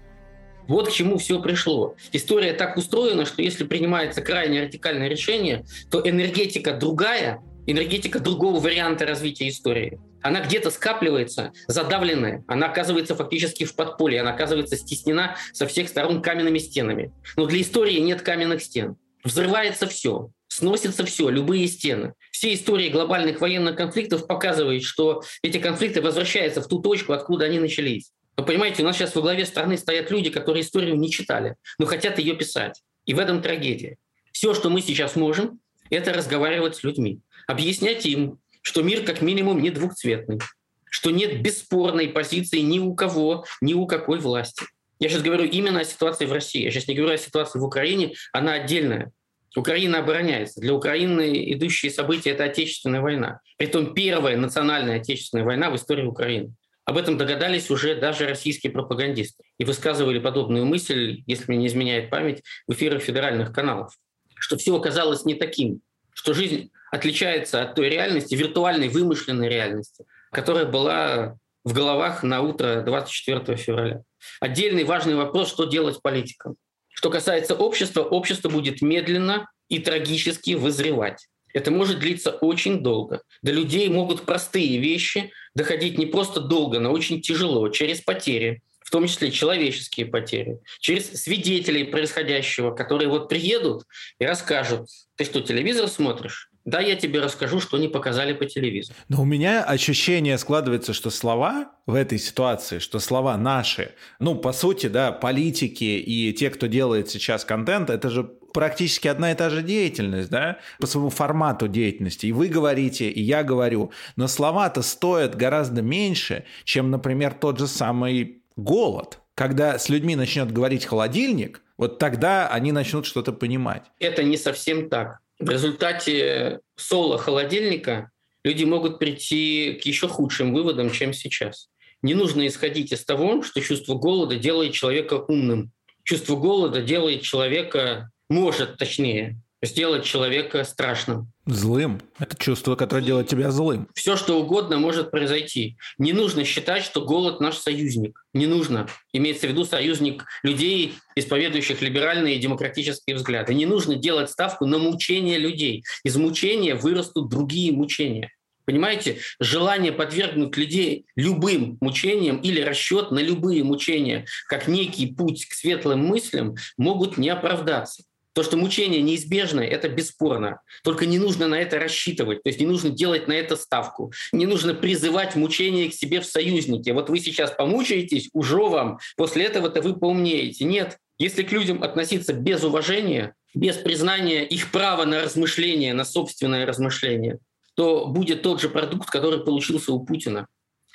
Вот к чему все пришло. История так устроена, что если принимается крайне радикальное решение, то энергетика другая, энергетика другого варианта развития истории. Она где-то скапливается, задавленная, она оказывается фактически в подполье, она оказывается стеснена со всех сторон каменными стенами. Но для истории нет каменных стен. Взрывается все, сносится все, любые стены. Все истории глобальных военных конфликтов показывают, что эти конфликты возвращаются в ту точку, откуда они начались. Вы понимаете, у нас сейчас во главе страны стоят люди, которые историю не читали, но хотят ее писать. И в этом трагедия. Все, что мы сейчас можем, это разговаривать с людьми. Объяснять им, что мир как минимум не двухцветный, что нет бесспорной позиции ни у кого, ни у какой власти. Я сейчас говорю именно о ситуации в России. Я сейчас не говорю о ситуации в Украине, она отдельная. Украина обороняется. Для Украины идущие события – это Отечественная война. Притом первая национальная Отечественная война в истории Украины. Об этом догадались уже даже российские пропагандисты и высказывали подобную мысль, если мне не изменяет память, в эфирах федеральных каналов, что все оказалось не таким, что жизнь отличается от той реальности, виртуальной, вымышленной реальности, которая была в головах на утро 24 февраля. Отдельный важный вопрос, что делать политикам. Что касается общества, общество будет медленно и трагически вызревать. Это может длиться очень долго. До людей могут простые вещи доходить не просто долго, но очень тяжело, через потери, в том числе человеческие потери, через свидетелей происходящего, которые вот приедут и расскажут, ты что, телевизор смотришь? Да, я тебе расскажу, что не показали по телевизору. Но у меня ощущение складывается, что слова в этой ситуации, что слова наши, ну, по сути, да, политики и те, кто делает сейчас контент, это же практически одна и та же деятельность, да, по своему формату деятельности. И вы говорите, и я говорю. Но слова-то стоят гораздо меньше, чем, например, тот же самый голод. Когда с людьми начнет говорить холодильник, вот тогда они начнут что-то понимать. Это не совсем так. В результате соло холодильника люди могут прийти к еще худшим выводам, чем сейчас. Не нужно исходить из того, что чувство голода делает человека умным. Чувство голода делает человека может, точнее, сделать человека страшным. Злым. Это чувство, которое делает тебя злым. Все, что угодно может произойти. Не нужно считать, что голод наш союзник. Не нужно. Имеется в виду союзник людей, исповедующих либеральные и демократические взгляды. Не нужно делать ставку на мучение людей. Из мучения вырастут другие мучения. Понимаете, желание подвергнуть людей любым мучениям или расчет на любые мучения, как некий путь к светлым мыслям, могут не оправдаться. То, что мучение неизбежно, это бесспорно. Только не нужно на это рассчитывать, то есть не нужно делать на это ставку. Не нужно призывать мучение к себе в союзники. Вот вы сейчас помучаетесь, уже вам, после этого-то вы поумнеете. Нет, если к людям относиться без уважения, без признания их права на размышление, на собственное размышление, то будет тот же продукт, который получился у Путина.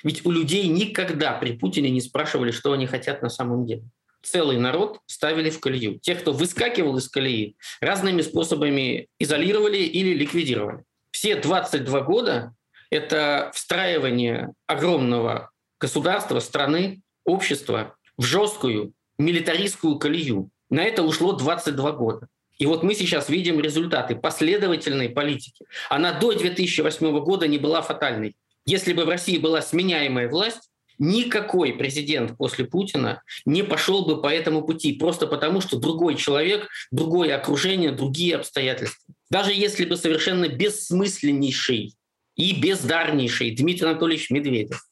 Ведь у людей никогда при Путине не спрашивали, что они хотят на самом деле целый народ ставили в колею. Тех, кто выскакивал из колеи, разными способами изолировали или ликвидировали. Все 22 года – это встраивание огромного государства, страны, общества в жесткую милитаристскую колею. На это ушло 22 года. И вот мы сейчас видим результаты последовательной политики. Она до 2008 года не была фатальной. Если бы в России была сменяемая власть, никакой президент после Путина не пошел бы по этому пути, просто потому что другой человек, другое окружение, другие обстоятельства. Даже если бы совершенно бессмысленнейший и бездарнейший Дмитрий Анатольевич Медведев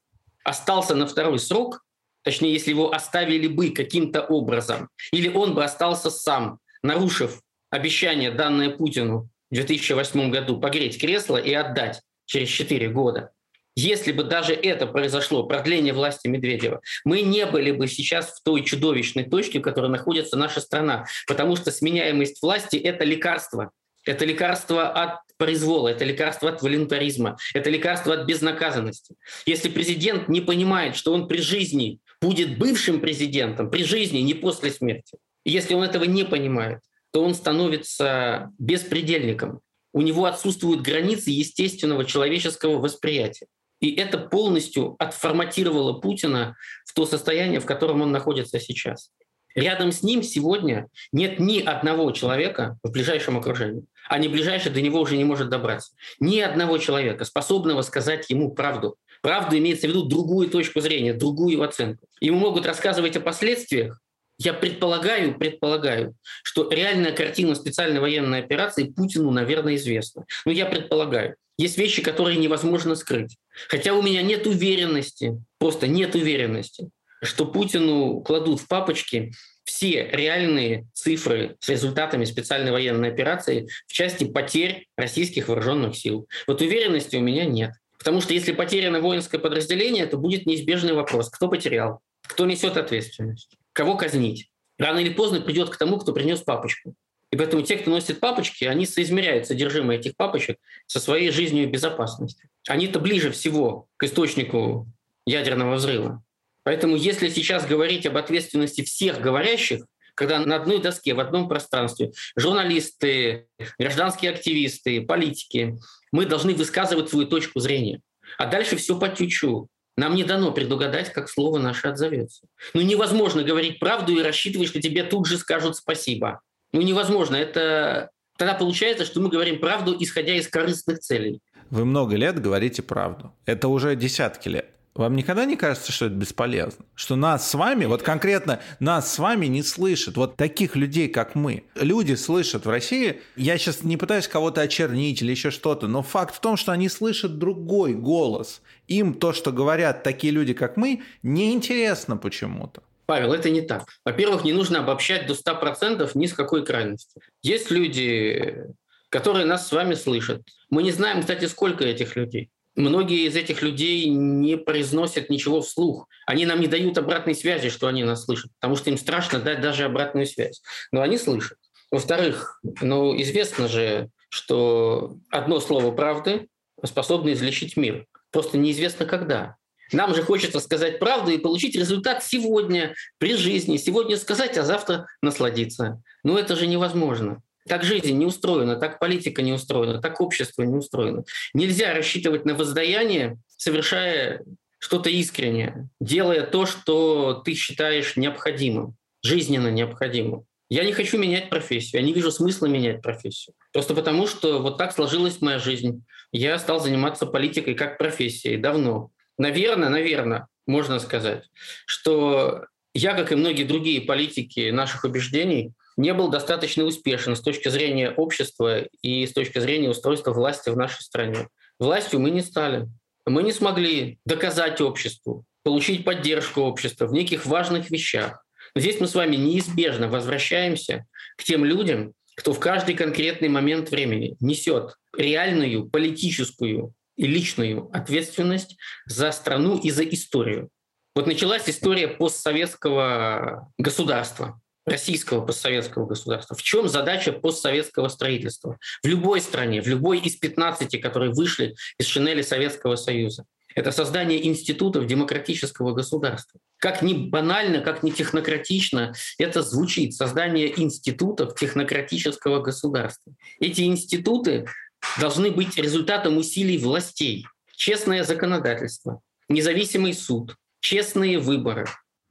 остался на второй срок, точнее, если его оставили бы каким-то образом, или он бы остался сам, нарушив обещание, данное Путину в 2008 году, погреть кресло и отдать через 4 года – если бы даже это произошло, продление власти Медведева, мы не были бы сейчас в той чудовищной точке, в которой находится наша страна, потому что сменяемость власти – это лекарство. Это лекарство от произвола, это лекарство от волюнтаризма, это лекарство от безнаказанности. Если президент не понимает, что он при жизни будет бывшим президентом, при жизни, не после смерти, если он этого не понимает, то он становится беспредельником. У него отсутствуют границы естественного человеческого восприятия. И это полностью отформатировало Путина в то состояние, в котором он находится сейчас. Рядом с ним сегодня нет ни одного человека в ближайшем окружении, а не ближайший до него уже не может добраться. Ни одного человека, способного сказать ему правду. Правду имеется в виду другую точку зрения, другую оценку. Ему могут рассказывать о последствиях, Я предполагаю, предполагаю, что реальная картина специальной военной операции Путину, наверное, известна. Но я предполагаю. Есть вещи, которые невозможно скрыть. Хотя у меня нет уверенности, просто нет уверенности, что Путину кладут в папочки все реальные цифры с результатами специальной военной операции в части потерь российских вооруженных сил. Вот уверенности у меня нет. Потому что если потеряно воинское подразделение, то будет неизбежный вопрос, кто потерял, кто несет ответственность, кого казнить. Рано или поздно придет к тому, кто принес папочку. И поэтому те, кто носит папочки, они соизмеряют содержимое этих папочек со своей жизнью и безопасностью. Они-то ближе всего к источнику ядерного взрыва. Поэтому если сейчас говорить об ответственности всех говорящих, когда на одной доске, в одном пространстве журналисты, гражданские активисты, политики, мы должны высказывать свою точку зрения. А дальше все по тючу. Нам не дано предугадать, как слово наше отзовется. Ну невозможно говорить правду и рассчитывать, что тебе тут же скажут спасибо. Ну невозможно. Это тогда получается, что мы говорим правду, исходя из корыстных целей. Вы много лет говорите правду. Это уже десятки лет. Вам никогда не кажется, что это бесполезно? Что нас с вами, вот конкретно нас с вами не слышат. Вот таких людей, как мы. Люди слышат в России, я сейчас не пытаюсь кого-то очернить или еще что-то, но факт в том, что они слышат другой голос. Им то, что говорят такие люди, как мы, неинтересно почему-то. Павел, это не так. Во-первых, не нужно обобщать до 100% ни с какой крайности. Есть люди, которые нас с вами слышат. Мы не знаем, кстати, сколько этих людей. Многие из этих людей не произносят ничего вслух. Они нам не дают обратной связи, что они нас слышат, потому что им страшно дать даже обратную связь. Но они слышат. Во-вторых, ну, известно же, что одно слово правды способно излечить мир. Просто неизвестно когда. Нам же хочется сказать правду и получить результат сегодня, при жизни. Сегодня сказать, а завтра насладиться. Но это же невозможно. Так жизнь не устроена, так политика не устроена, так общество не устроено. Нельзя рассчитывать на воздаяние, совершая что-то искреннее, делая то, что ты считаешь необходимым, жизненно необходимым. Я не хочу менять профессию, я не вижу смысла менять профессию. Просто потому, что вот так сложилась моя жизнь. Я стал заниматься политикой как профессией давно. Наверное, наверное, можно сказать, что я, как и многие другие политики наших убеждений, не был достаточно успешен с точки зрения общества и с точки зрения устройства власти в нашей стране. Властью мы не стали. Мы не смогли доказать обществу, получить поддержку общества в неких важных вещах. Но здесь мы с вами неизбежно возвращаемся к тем людям, кто в каждый конкретный момент времени несет реальную политическую и личную ответственность за страну и за историю. Вот началась история постсоветского государства российского постсоветского государства. В чем задача постсоветского строительства? В любой стране, в любой из 15, которые вышли из шинели Советского Союза. Это создание институтов демократического государства. Как ни банально, как ни технократично это звучит. Создание институтов технократического государства. Эти институты должны быть результатом усилий властей. Честное законодательство, независимый суд, честные выборы,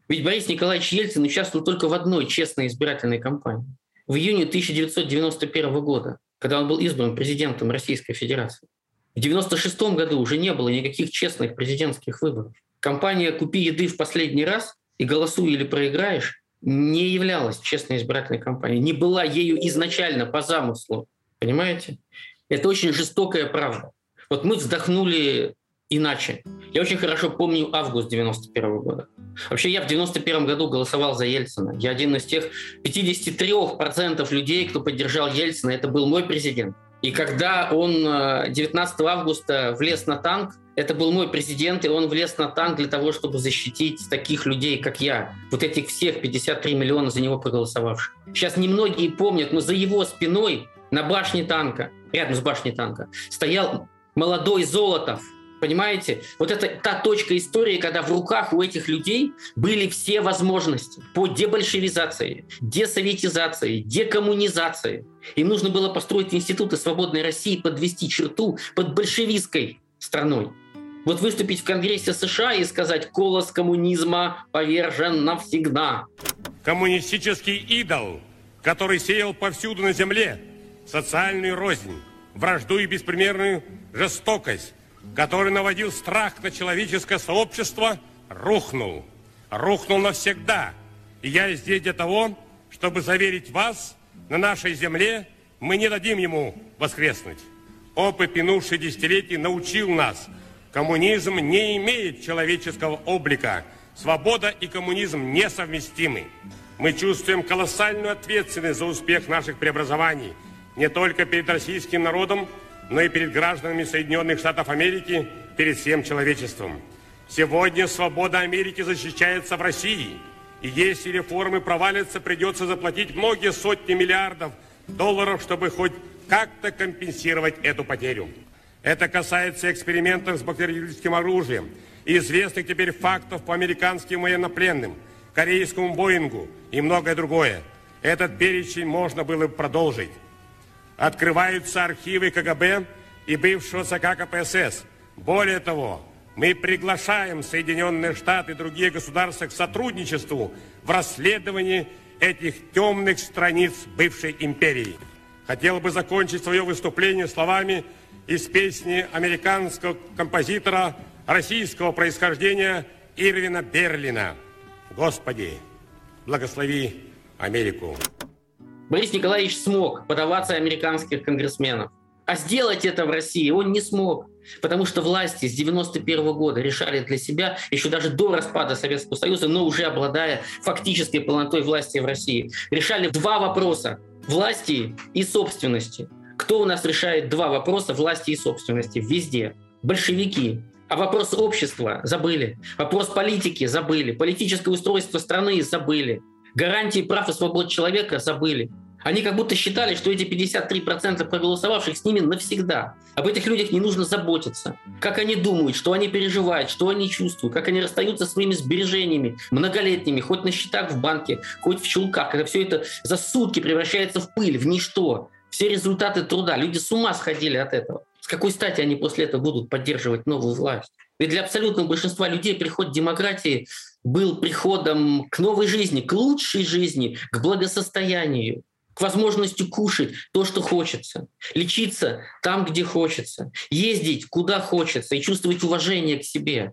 ведь Борис Николаевич Ельцин участвовал только в одной честной избирательной кампании. В июне 1991 года, когда он был избран президентом Российской Федерации. В 1996 году уже не было никаких честных президентских выборов. Компания «Купи еды в последний раз» и «Голосуй или проиграешь» не являлась честной избирательной кампанией, не была ею изначально по замыслу. Понимаете? Это очень жестокая правда. Вот мы вздохнули иначе. Я очень хорошо помню август 91 года. Вообще я в 91 году голосовал за Ельцина. Я один из тех 53% людей, кто поддержал Ельцина. Это был мой президент. И когда он 19 э, августа влез на танк, это был мой президент, и он влез на танк для того, чтобы защитить таких людей, как я. Вот этих всех 53 миллиона за него проголосовавших. Сейчас немногие помнят, но за его спиной на башне танка, рядом с башней танка, стоял молодой Золотов – Понимаете? Вот это та точка истории, когда в руках у этих людей были все возможности по дебольшевизации, десоветизации, декоммунизации. Им нужно было построить институты свободной России, подвести черту под большевистской страной. Вот выступить в Конгрессе США и сказать «Колос коммунизма повержен навсегда». Коммунистический идол, который сеял повсюду на земле социальную рознь, вражду и беспримерную жестокость, который наводил страх на человеческое сообщество, рухнул. Рухнул навсегда. И я здесь для того, чтобы заверить вас, на нашей земле мы не дадим ему воскреснуть. Опыт минувших десятилетий научил нас, коммунизм не имеет человеческого облика, свобода и коммунизм несовместимы. Мы чувствуем колоссальную ответственность за успех наших преобразований не только перед российским народом, но и перед гражданами Соединенных Штатов Америки, перед всем человечеством. Сегодня свобода Америки защищается в России. И если реформы провалятся, придется заплатить многие сотни миллиардов долларов, чтобы хоть как-то компенсировать эту потерю. Это касается экспериментов с бактериологическим оружием и известных теперь фактов по американским военнопленным – корейскому Боингу и многое другое. Этот перечень можно было бы продолжить. Открываются архивы КГБ и бывшего ЦК КПСС. Более того, мы приглашаем Соединенные Штаты и другие государства к сотрудничеству в расследовании этих темных страниц бывшей империи. Хотел бы закончить свое выступление словами из песни американского композитора российского происхождения Ирвина Берлина – Господи, благослови Америку. Борис Николаевич смог подаваться американских конгрессменов. А сделать это в России он не смог, потому что власти с 91 года решали для себя, еще даже до распада Советского Союза, но уже обладая фактической полнотой власти в России, решали два вопроса – власти и собственности. Кто у нас решает два вопроса власти и собственности? Везде. Большевики. А вопрос общества забыли. Вопрос политики забыли. Политическое устройство страны забыли. Гарантии прав и свобод человека забыли. Они как будто считали, что эти 53% проголосовавших с ними навсегда. Об этих людях не нужно заботиться. Как они думают, что они переживают, что они чувствуют, как они расстаются со своими сбережениями многолетними, хоть на счетах в банке, хоть в чулках, когда все это за сутки превращается в пыль, в ничто. Все результаты труда. Люди с ума сходили от этого. С какой стати они после этого будут поддерживать новую власть? Ведь для абсолютного большинства людей приход демократии был приходом к новой жизни, к лучшей жизни, к благосостоянию, к возможности кушать то, что хочется, лечиться там, где хочется, ездить куда хочется и чувствовать уважение к себе.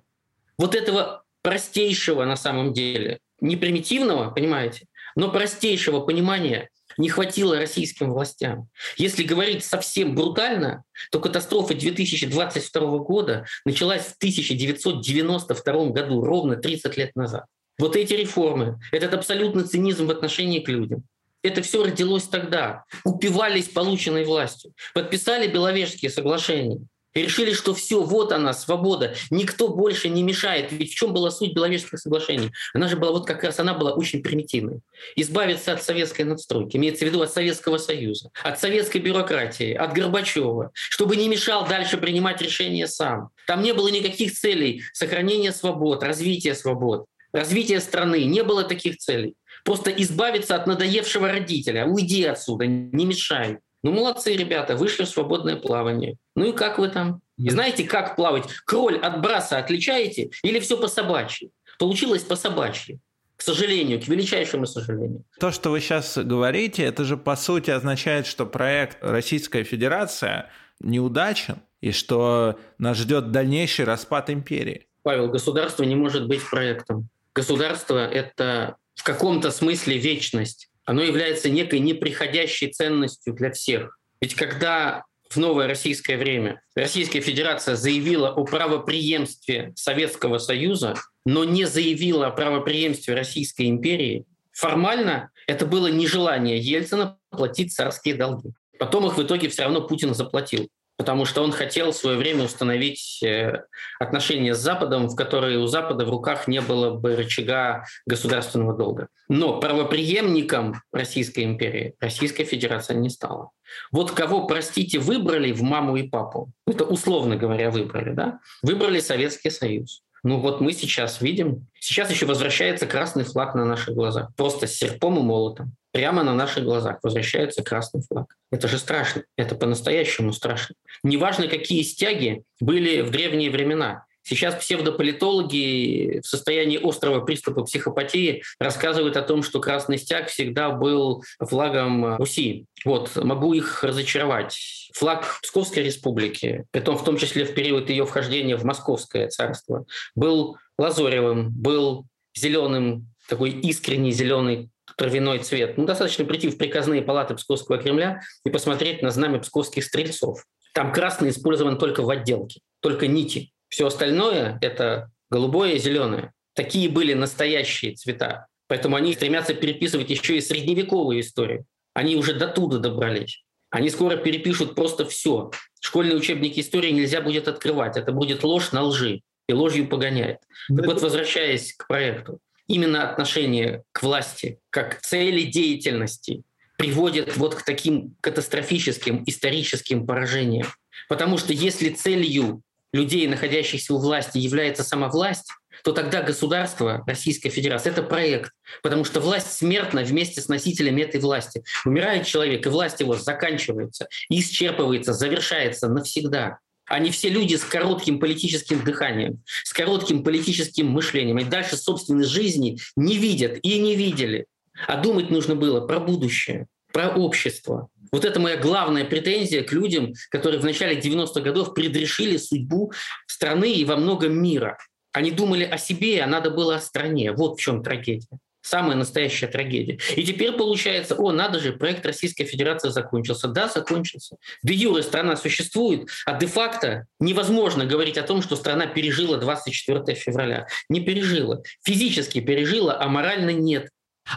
Вот этого простейшего на самом деле, не примитивного, понимаете, но простейшего понимания не хватило российским властям. Если говорить совсем брутально, то катастрофа 2022 года началась в 1992 году, ровно 30 лет назад. Вот эти реформы, этот абсолютный цинизм в отношении к людям, это все родилось тогда. Упивались полученной властью. Подписали Беловежские соглашения и решили, что все, вот она, свобода, никто больше не мешает. Ведь в чем была суть Беловежских соглашений? Она же была вот как раз, она была очень примитивной. Избавиться от советской надстройки, имеется в виду от Советского Союза, от советской бюрократии, от Горбачева, чтобы не мешал дальше принимать решения сам. Там не было никаких целей сохранения свобод, развития свобод, развития страны. Не было таких целей. Просто избавиться от надоевшего родителя. Уйди отсюда, не мешай. Ну, молодцы, ребята, вышли в свободное плавание. Ну и как вы там? И знаете, как плавать? Кроль от браса отличаете или все по собачьи? Получилось по собачьи. К сожалению, к величайшему сожалению. То, что вы сейчас говорите, это же по сути означает, что проект Российская Федерация неудачен и что нас ждет дальнейший распад империи. Павел, государство не может быть проектом. Государство — это в каком-то смысле вечность оно является некой неприходящей ценностью для всех. Ведь когда в новое российское время Российская Федерация заявила о правоприемстве Советского Союза, но не заявила о правоприемстве Российской империи, формально это было нежелание Ельцина платить царские долги. Потом их в итоге все равно Путин заплатил потому что он хотел в свое время установить э, отношения с Западом, в которые у Запада в руках не было бы рычага государственного долга. Но правоприемником Российской империи Российская Федерация не стала. Вот кого, простите, выбрали в маму и папу, это условно говоря выбрали, да? Выбрали Советский Союз. Ну вот мы сейчас видим, сейчас еще возвращается красный флаг на наших глазах, просто с серпом и молотом. Прямо на наших глазах возвращается красный флаг. Это же страшно, это по-настоящему страшно. Неважно, какие стяги были в древние времена. Сейчас псевдополитологи в состоянии острого приступа психопатии рассказывают о том, что красный стяг всегда был флагом Руси. Вот, могу их разочаровать. Флаг Псковской республики, притом в том числе в период ее вхождения в Московское царство, был лазоревым, был зеленым, такой искренний зеленый травяной цвет. Ну, достаточно прийти в приказные палаты Псковского Кремля и посмотреть на знамя псковских стрельцов. Там красный использован только в отделке, только нити. Все остальное – это голубое и зеленое. Такие были настоящие цвета. Поэтому они стремятся переписывать еще и средневековую историю. Они уже до туда добрались. Они скоро перепишут просто все. Школьные учебники истории нельзя будет открывать. Это будет ложь на лжи. И ложью погоняет. Так вот, возвращаясь к проекту именно отношение к власти как цели деятельности приводит вот к таким катастрофическим историческим поражениям. Потому что если целью людей, находящихся у власти, является сама власть, то тогда государство, Российская Федерация, это проект, потому что власть смертна вместе с носителями этой власти. Умирает человек, и власть его заканчивается, исчерпывается, завершается навсегда. Они все люди с коротким политическим дыханием, с коротким политическим мышлением. И дальше собственной жизни не видят и не видели. А думать нужно было про будущее, про общество. Вот это моя главная претензия к людям, которые в начале 90-х годов предрешили судьбу страны и во многом мира. Они думали о себе, а надо было о стране. Вот в чем трагедия. Самая настоящая трагедия. И теперь получается, о, надо же, проект Российской Федерации закончился. Да, закончился. Де юре страна существует, а де-факто невозможно говорить о том, что страна пережила 24 февраля. Не пережила. Физически пережила, а морально нет.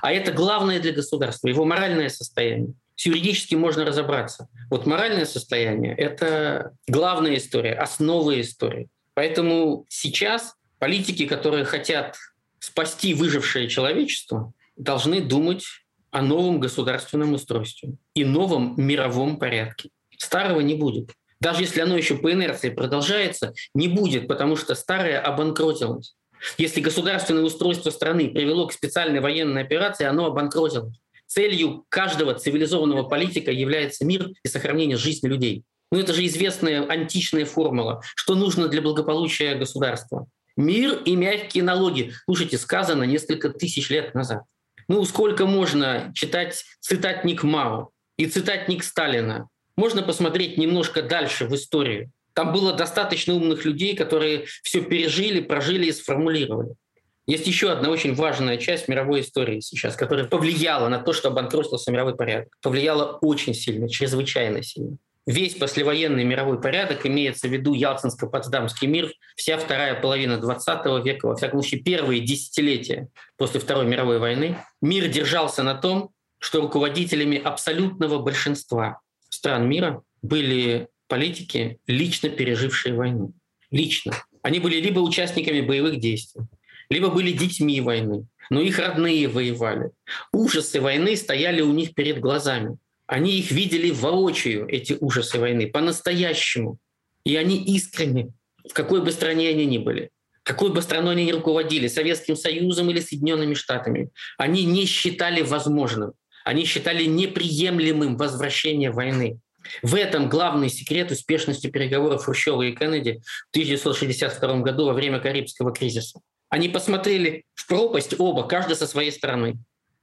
А это главное для государства, его моральное состояние. С юридически можно разобраться. Вот моральное состояние – это главная история, основа истории. Поэтому сейчас политики, которые хотят спасти выжившее человечество, должны думать о новом государственном устройстве и новом мировом порядке. Старого не будет. Даже если оно еще по инерции продолжается, не будет, потому что старое обанкротилось. Если государственное устройство страны привело к специальной военной операции, оно обанкротилось. Целью каждого цивилизованного политика является мир и сохранение жизни людей. Ну это же известная античная формула, что нужно для благополучия государства. Мир и мягкие налоги. Слушайте, сказано несколько тысяч лет назад. Ну, сколько можно читать цитатник Мао и цитатник Сталина? Можно посмотреть немножко дальше в историю. Там было достаточно умных людей, которые все пережили, прожили и сформулировали. Есть еще одна очень важная часть мировой истории сейчас, которая повлияла на то, что обанкротился мировой порядок. Повлияла очень сильно, чрезвычайно сильно весь послевоенный мировой порядок, имеется в виду Ялтинско-Потсдамский мир, вся вторая половина 20 века, во всяком случае первые десятилетия после Второй мировой войны, мир держался на том, что руководителями абсолютного большинства стран мира были политики, лично пережившие войну. Лично. Они были либо участниками боевых действий, либо были детьми войны, но их родные воевали. Ужасы войны стояли у них перед глазами. Они их видели воочию, эти ужасы войны, по-настоящему. И они искренне, в какой бы стране они ни были, какой бы страной они ни руководили, Советским Союзом или Соединенными Штатами, они не считали возможным, они считали неприемлемым возвращение войны. В этом главный секрет успешности переговоров Хрущева и Кеннеди в 1962 году во время Карибского кризиса. Они посмотрели в пропасть оба, каждый со своей стороны.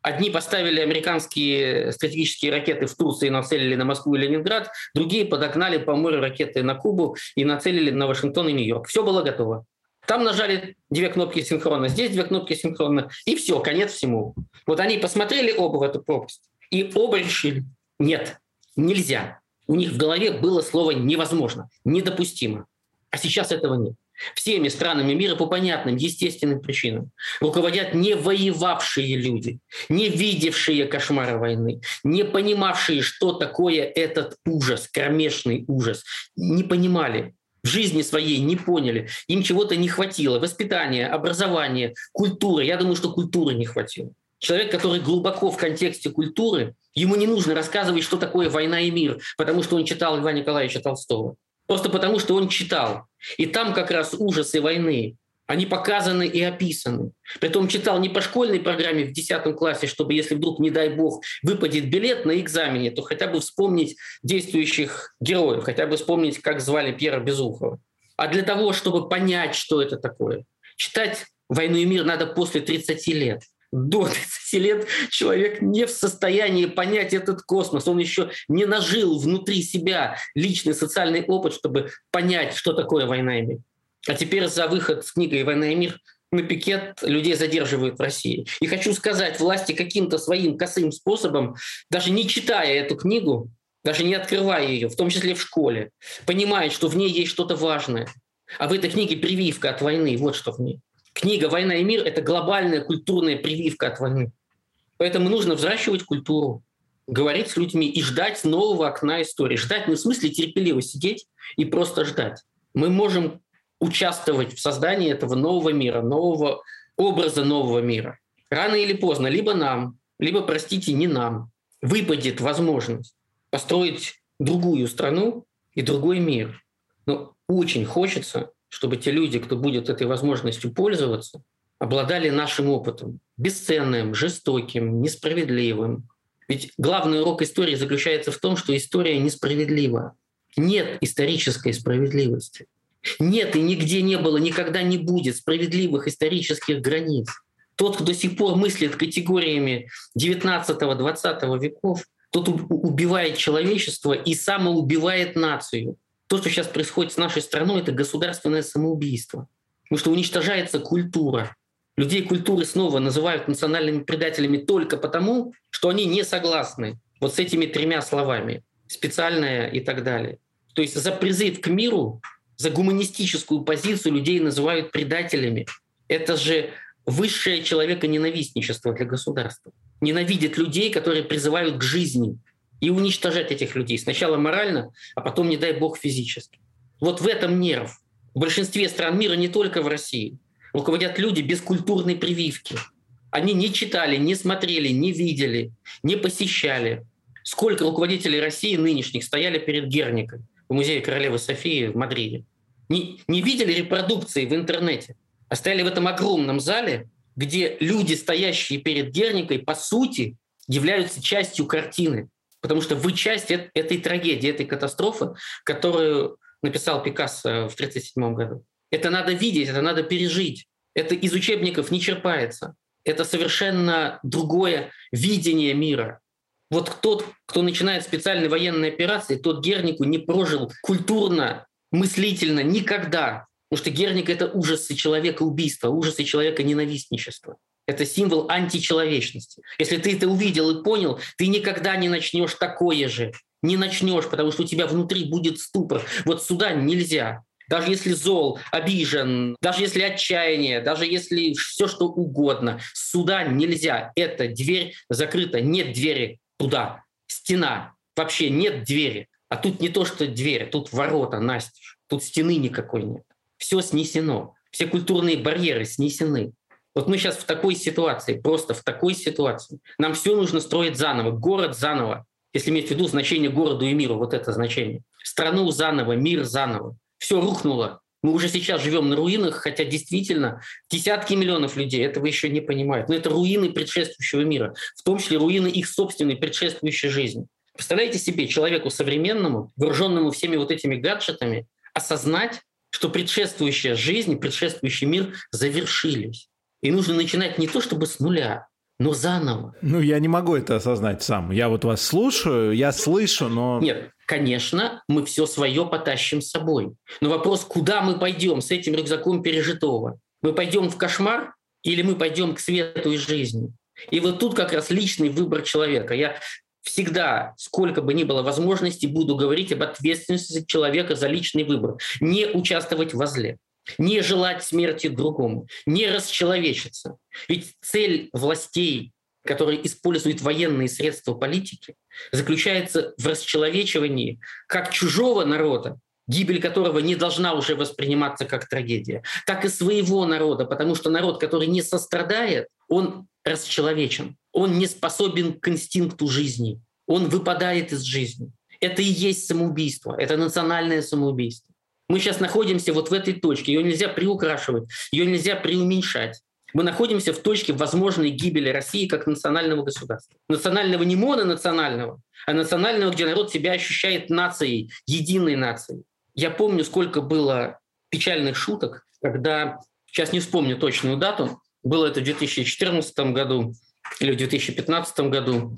Одни поставили американские стратегические ракеты в Турции и нацелили на Москву и Ленинград, другие подогнали по морю ракеты на Кубу и нацелили на Вашингтон и Нью-Йорк. Все было готово. Там нажали две кнопки синхронно, здесь две кнопки синхронно, и все, конец всему. Вот они посмотрели оба в эту пропасть, и оба решили, нет, нельзя. У них в голове было слово «невозможно», «недопустимо». А сейчас этого нет всеми странами мира по понятным, естественным причинам. Руководят не воевавшие люди, не видевшие кошмара войны, не понимавшие, что такое этот ужас, кромешный ужас, не понимали в жизни своей не поняли, им чего-то не хватило, воспитания, образования, культуры. Я думаю, что культуры не хватило. Человек, который глубоко в контексте культуры, ему не нужно рассказывать, что такое война и мир, потому что он читал Льва Николаевича Толстого. Просто потому, что он читал. И там как раз ужасы войны, они показаны и описаны. Притом читал не по школьной программе в 10 классе, чтобы, если вдруг, не дай бог, выпадет билет на экзамене, то хотя бы вспомнить действующих героев, хотя бы вспомнить, как звали Пьера Безухова. А для того, чтобы понять, что это такое, читать «Войну и мир» надо после 30 лет – до 30 лет человек не в состоянии понять этот космос. Он еще не нажил внутри себя личный социальный опыт, чтобы понять, что такое война и мир. А теперь за выход с книгой «Война и мир» на пикет людей задерживают в России. И хочу сказать, власти каким-то своим косым способом, даже не читая эту книгу, даже не открывая ее, в том числе в школе, понимает, что в ней есть что-то важное. А в этой книге прививка от войны, вот что в ней. Книга «Война и мир» — это глобальная культурная прививка от войны. Поэтому нужно взращивать культуру, говорить с людьми и ждать нового окна истории. Ждать не в смысле терпеливо сидеть и просто ждать. Мы можем участвовать в создании этого нового мира, нового образа нового мира. Рано или поздно либо нам, либо, простите, не нам, выпадет возможность построить другую страну и другой мир. Но очень хочется, чтобы те люди, кто будет этой возможностью пользоваться, обладали нашим опытом, бесценным, жестоким, несправедливым. Ведь главный урок истории заключается в том, что история несправедлива. Нет исторической справедливости. Нет и нигде не было, никогда не будет справедливых исторических границ. Тот, кто до сих пор мыслит категориями 19-20 веков, тот убивает человечество и самоубивает нацию. То, что сейчас происходит с нашей страной, это государственное самоубийство. Потому что уничтожается культура. Людей культуры снова называют национальными предателями только потому, что они не согласны вот с этими тремя словами. Специальное и так далее. То есть за призыв к миру за гуманистическую позицию людей называют предателями. Это же высшее человеконенавистничество для государства. Ненавидит людей, которые призывают к жизни, и уничтожать этих людей. Сначала морально, а потом, не дай бог, физически. Вот в этом нерв. В большинстве стран мира, не только в России, руководят люди без культурной прививки. Они не читали, не смотрели, не видели, не посещали. Сколько руководителей России нынешних стояли перед Герникой? в музее королевы Софии в Мадриде, не, не видели репродукции в интернете, а стояли в этом огромном зале, где люди, стоящие перед Герникой, по сути, являются частью картины. Потому что вы часть этой трагедии, этой катастрофы, которую написал Пикассо в 1937 году. Это надо видеть, это надо пережить. Это из учебников не черпается. Это совершенно другое видение мира. Вот тот, кто начинает специальные военные операции, тот Гернику не прожил культурно, мыслительно никогда. Потому что Герник — это ужасы человека убийства, ужасы человека ненавистничества. Это символ античеловечности. Если ты это увидел и понял, ты никогда не начнешь такое же. Не начнешь, потому что у тебя внутри будет ступор. Вот сюда нельзя. Даже если зол, обижен, даже если отчаяние, даже если все что угодно, сюда нельзя. Эта дверь закрыта, нет двери туда. Стена. Вообще нет двери. А тут не то, что дверь, тут ворота, настежь. Тут стены никакой нет. Все снесено. Все культурные барьеры снесены. Вот мы сейчас в такой ситуации, просто в такой ситуации. Нам все нужно строить заново, город заново. Если иметь в виду значение городу и миру, вот это значение. Страну заново, мир заново. Все рухнуло. Мы уже сейчас живем на руинах, хотя действительно десятки миллионов людей этого еще не понимают. Но это руины предшествующего мира, в том числе руины их собственной предшествующей жизни. Представляете себе человеку современному, вооруженному всеми вот этими гаджетами, осознать, что предшествующая жизнь, предшествующий мир завершились. И нужно начинать не то чтобы с нуля, но заново. Ну, я не могу это осознать сам. Я вот вас слушаю, я слышу, но... Нет, конечно, мы все свое потащим с собой. Но вопрос, куда мы пойдем с этим рюкзаком пережитого? Мы пойдем в кошмар или мы пойдем к свету и жизни? И вот тут как раз личный выбор человека. Я всегда, сколько бы ни было возможностей, буду говорить об ответственности человека за личный выбор. Не участвовать в зле не желать смерти другому, не расчеловечиться. Ведь цель властей, которые используют военные средства политики, заключается в расчеловечивании как чужого народа, гибель которого не должна уже восприниматься как трагедия, так и своего народа, потому что народ, который не сострадает, он расчеловечен, он не способен к инстинкту жизни, он выпадает из жизни. Это и есть самоубийство, это национальное самоубийство. Мы сейчас находимся вот в этой точке. Ее нельзя приукрашивать, ее нельзя преуменьшать. Мы находимся в точке возможной гибели России как национального государства. Национального не мононационального, а национального, где народ себя ощущает нацией, единой нацией. Я помню, сколько было печальных шуток, когда, сейчас не вспомню точную дату, было это в 2014 году или в 2015 году,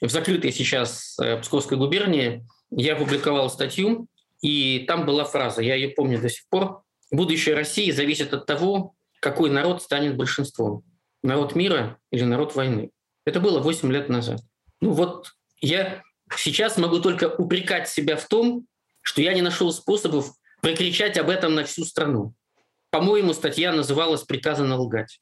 в закрытой сейчас э, Псковской губернии, я опубликовал статью и там была фраза, я ее помню до сих пор, будущее России зависит от того, какой народ станет большинством. Народ мира или народ войны. Это было 8 лет назад. Ну вот я сейчас могу только упрекать себя в том, что я не нашел способов прокричать об этом на всю страну. По-моему, статья называлась «Приказано лгать».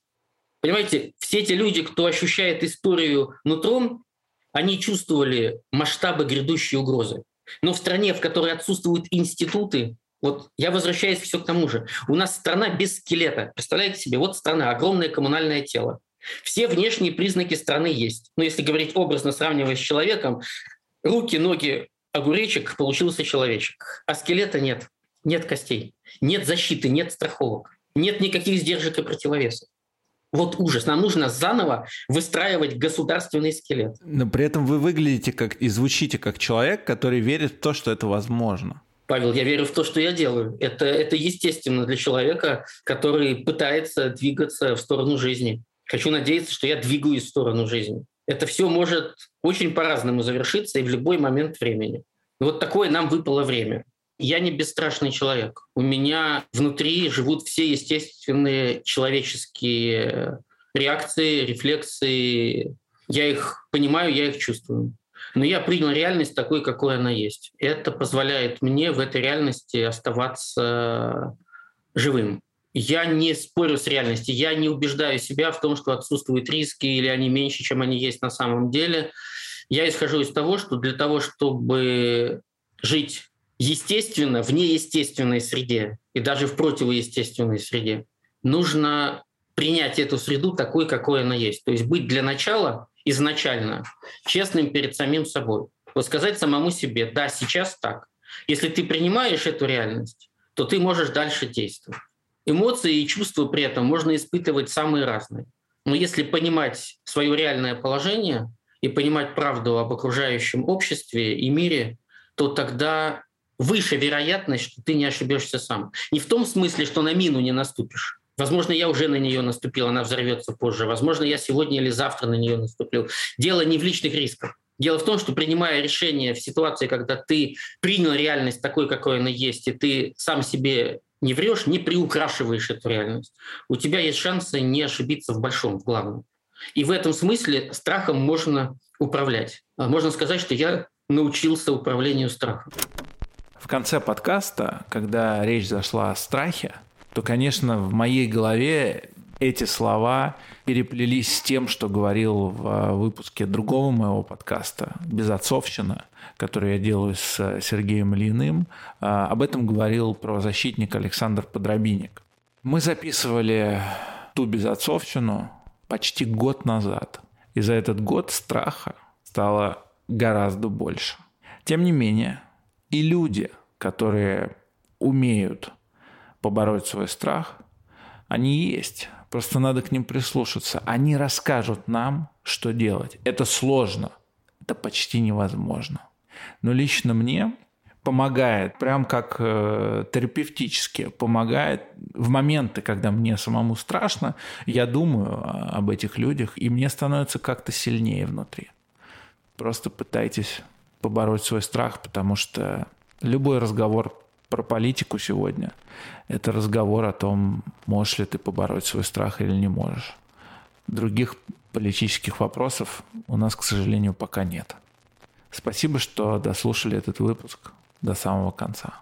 Понимаете, все те люди, кто ощущает историю нутром, они чувствовали масштабы грядущей угрозы. Но в стране, в которой отсутствуют институты, вот я возвращаюсь все к тому же. У нас страна без скелета. Представляете себе, вот страна, огромное коммунальное тело. Все внешние признаки страны есть. Но если говорить образно, сравнивая с человеком, руки, ноги, огуречек, получился человечек. А скелета нет. Нет костей. Нет защиты, нет страховок. Нет никаких сдержек и противовесов. Вот ужас. Нам нужно заново выстраивать государственный скелет. Но при этом вы выглядите как и звучите как человек, который верит в то, что это возможно. Павел, я верю в то, что я делаю. Это, это естественно для человека, который пытается двигаться в сторону жизни. Хочу надеяться, что я двигаюсь в сторону жизни. Это все может очень по-разному завершиться и в любой момент времени. Вот такое нам выпало время. Я не бесстрашный человек. У меня внутри живут все естественные человеческие реакции, рефлексы. Я их понимаю, я их чувствую. Но я принял реальность такой, какой она есть. Это позволяет мне в этой реальности оставаться живым. Я не спорю с реальностью, я не убеждаю себя в том, что отсутствуют риски или они меньше, чем они есть на самом деле. Я исхожу из того, что для того, чтобы жить естественно, в неестественной среде и даже в противоестественной среде, нужно принять эту среду такой, какой она есть. То есть быть для начала изначально честным перед самим собой. Вот сказать самому себе, да, сейчас так. Если ты принимаешь эту реальность, то ты можешь дальше действовать. Эмоции и чувства при этом можно испытывать самые разные. Но если понимать свое реальное положение и понимать правду об окружающем обществе и мире, то тогда выше вероятность, что ты не ошибешься сам. Не в том смысле, что на мину не наступишь. Возможно, я уже на нее наступил, она взорвется позже. Возможно, я сегодня или завтра на нее наступлю. Дело не в личных рисках. Дело в том, что принимая решение в ситуации, когда ты принял реальность такой, какой она есть, и ты сам себе не врешь, не приукрашиваешь эту реальность, у тебя есть шансы не ошибиться в большом, в главном. И в этом смысле страхом можно управлять. Можно сказать, что я научился управлению страхом. В конце подкаста, когда речь зашла о страхе, то, конечно, в моей голове эти слова переплелись с тем, что говорил в а, выпуске другого моего подкаста «Безотцовщина», который я делаю с Сергеем Ильиным. А, об этом говорил правозащитник Александр Подробинник. Мы записывали ту безотцовщину почти год назад. И за этот год страха стало гораздо больше. Тем не менее, и люди, которые умеют побороть свой страх, они есть. Просто надо к ним прислушаться. Они расскажут нам, что делать. Это сложно. Это почти невозможно. Но лично мне помогает, прям как э, терапевтически помогает в моменты, когда мне самому страшно, я думаю об этих людях, и мне становится как-то сильнее внутри. Просто пытайтесь побороть свой страх, потому что любой разговор про политику сегодня – это разговор о том, можешь ли ты побороть свой страх или не можешь. Других политических вопросов у нас, к сожалению, пока нет. Спасибо, что дослушали этот выпуск до самого конца.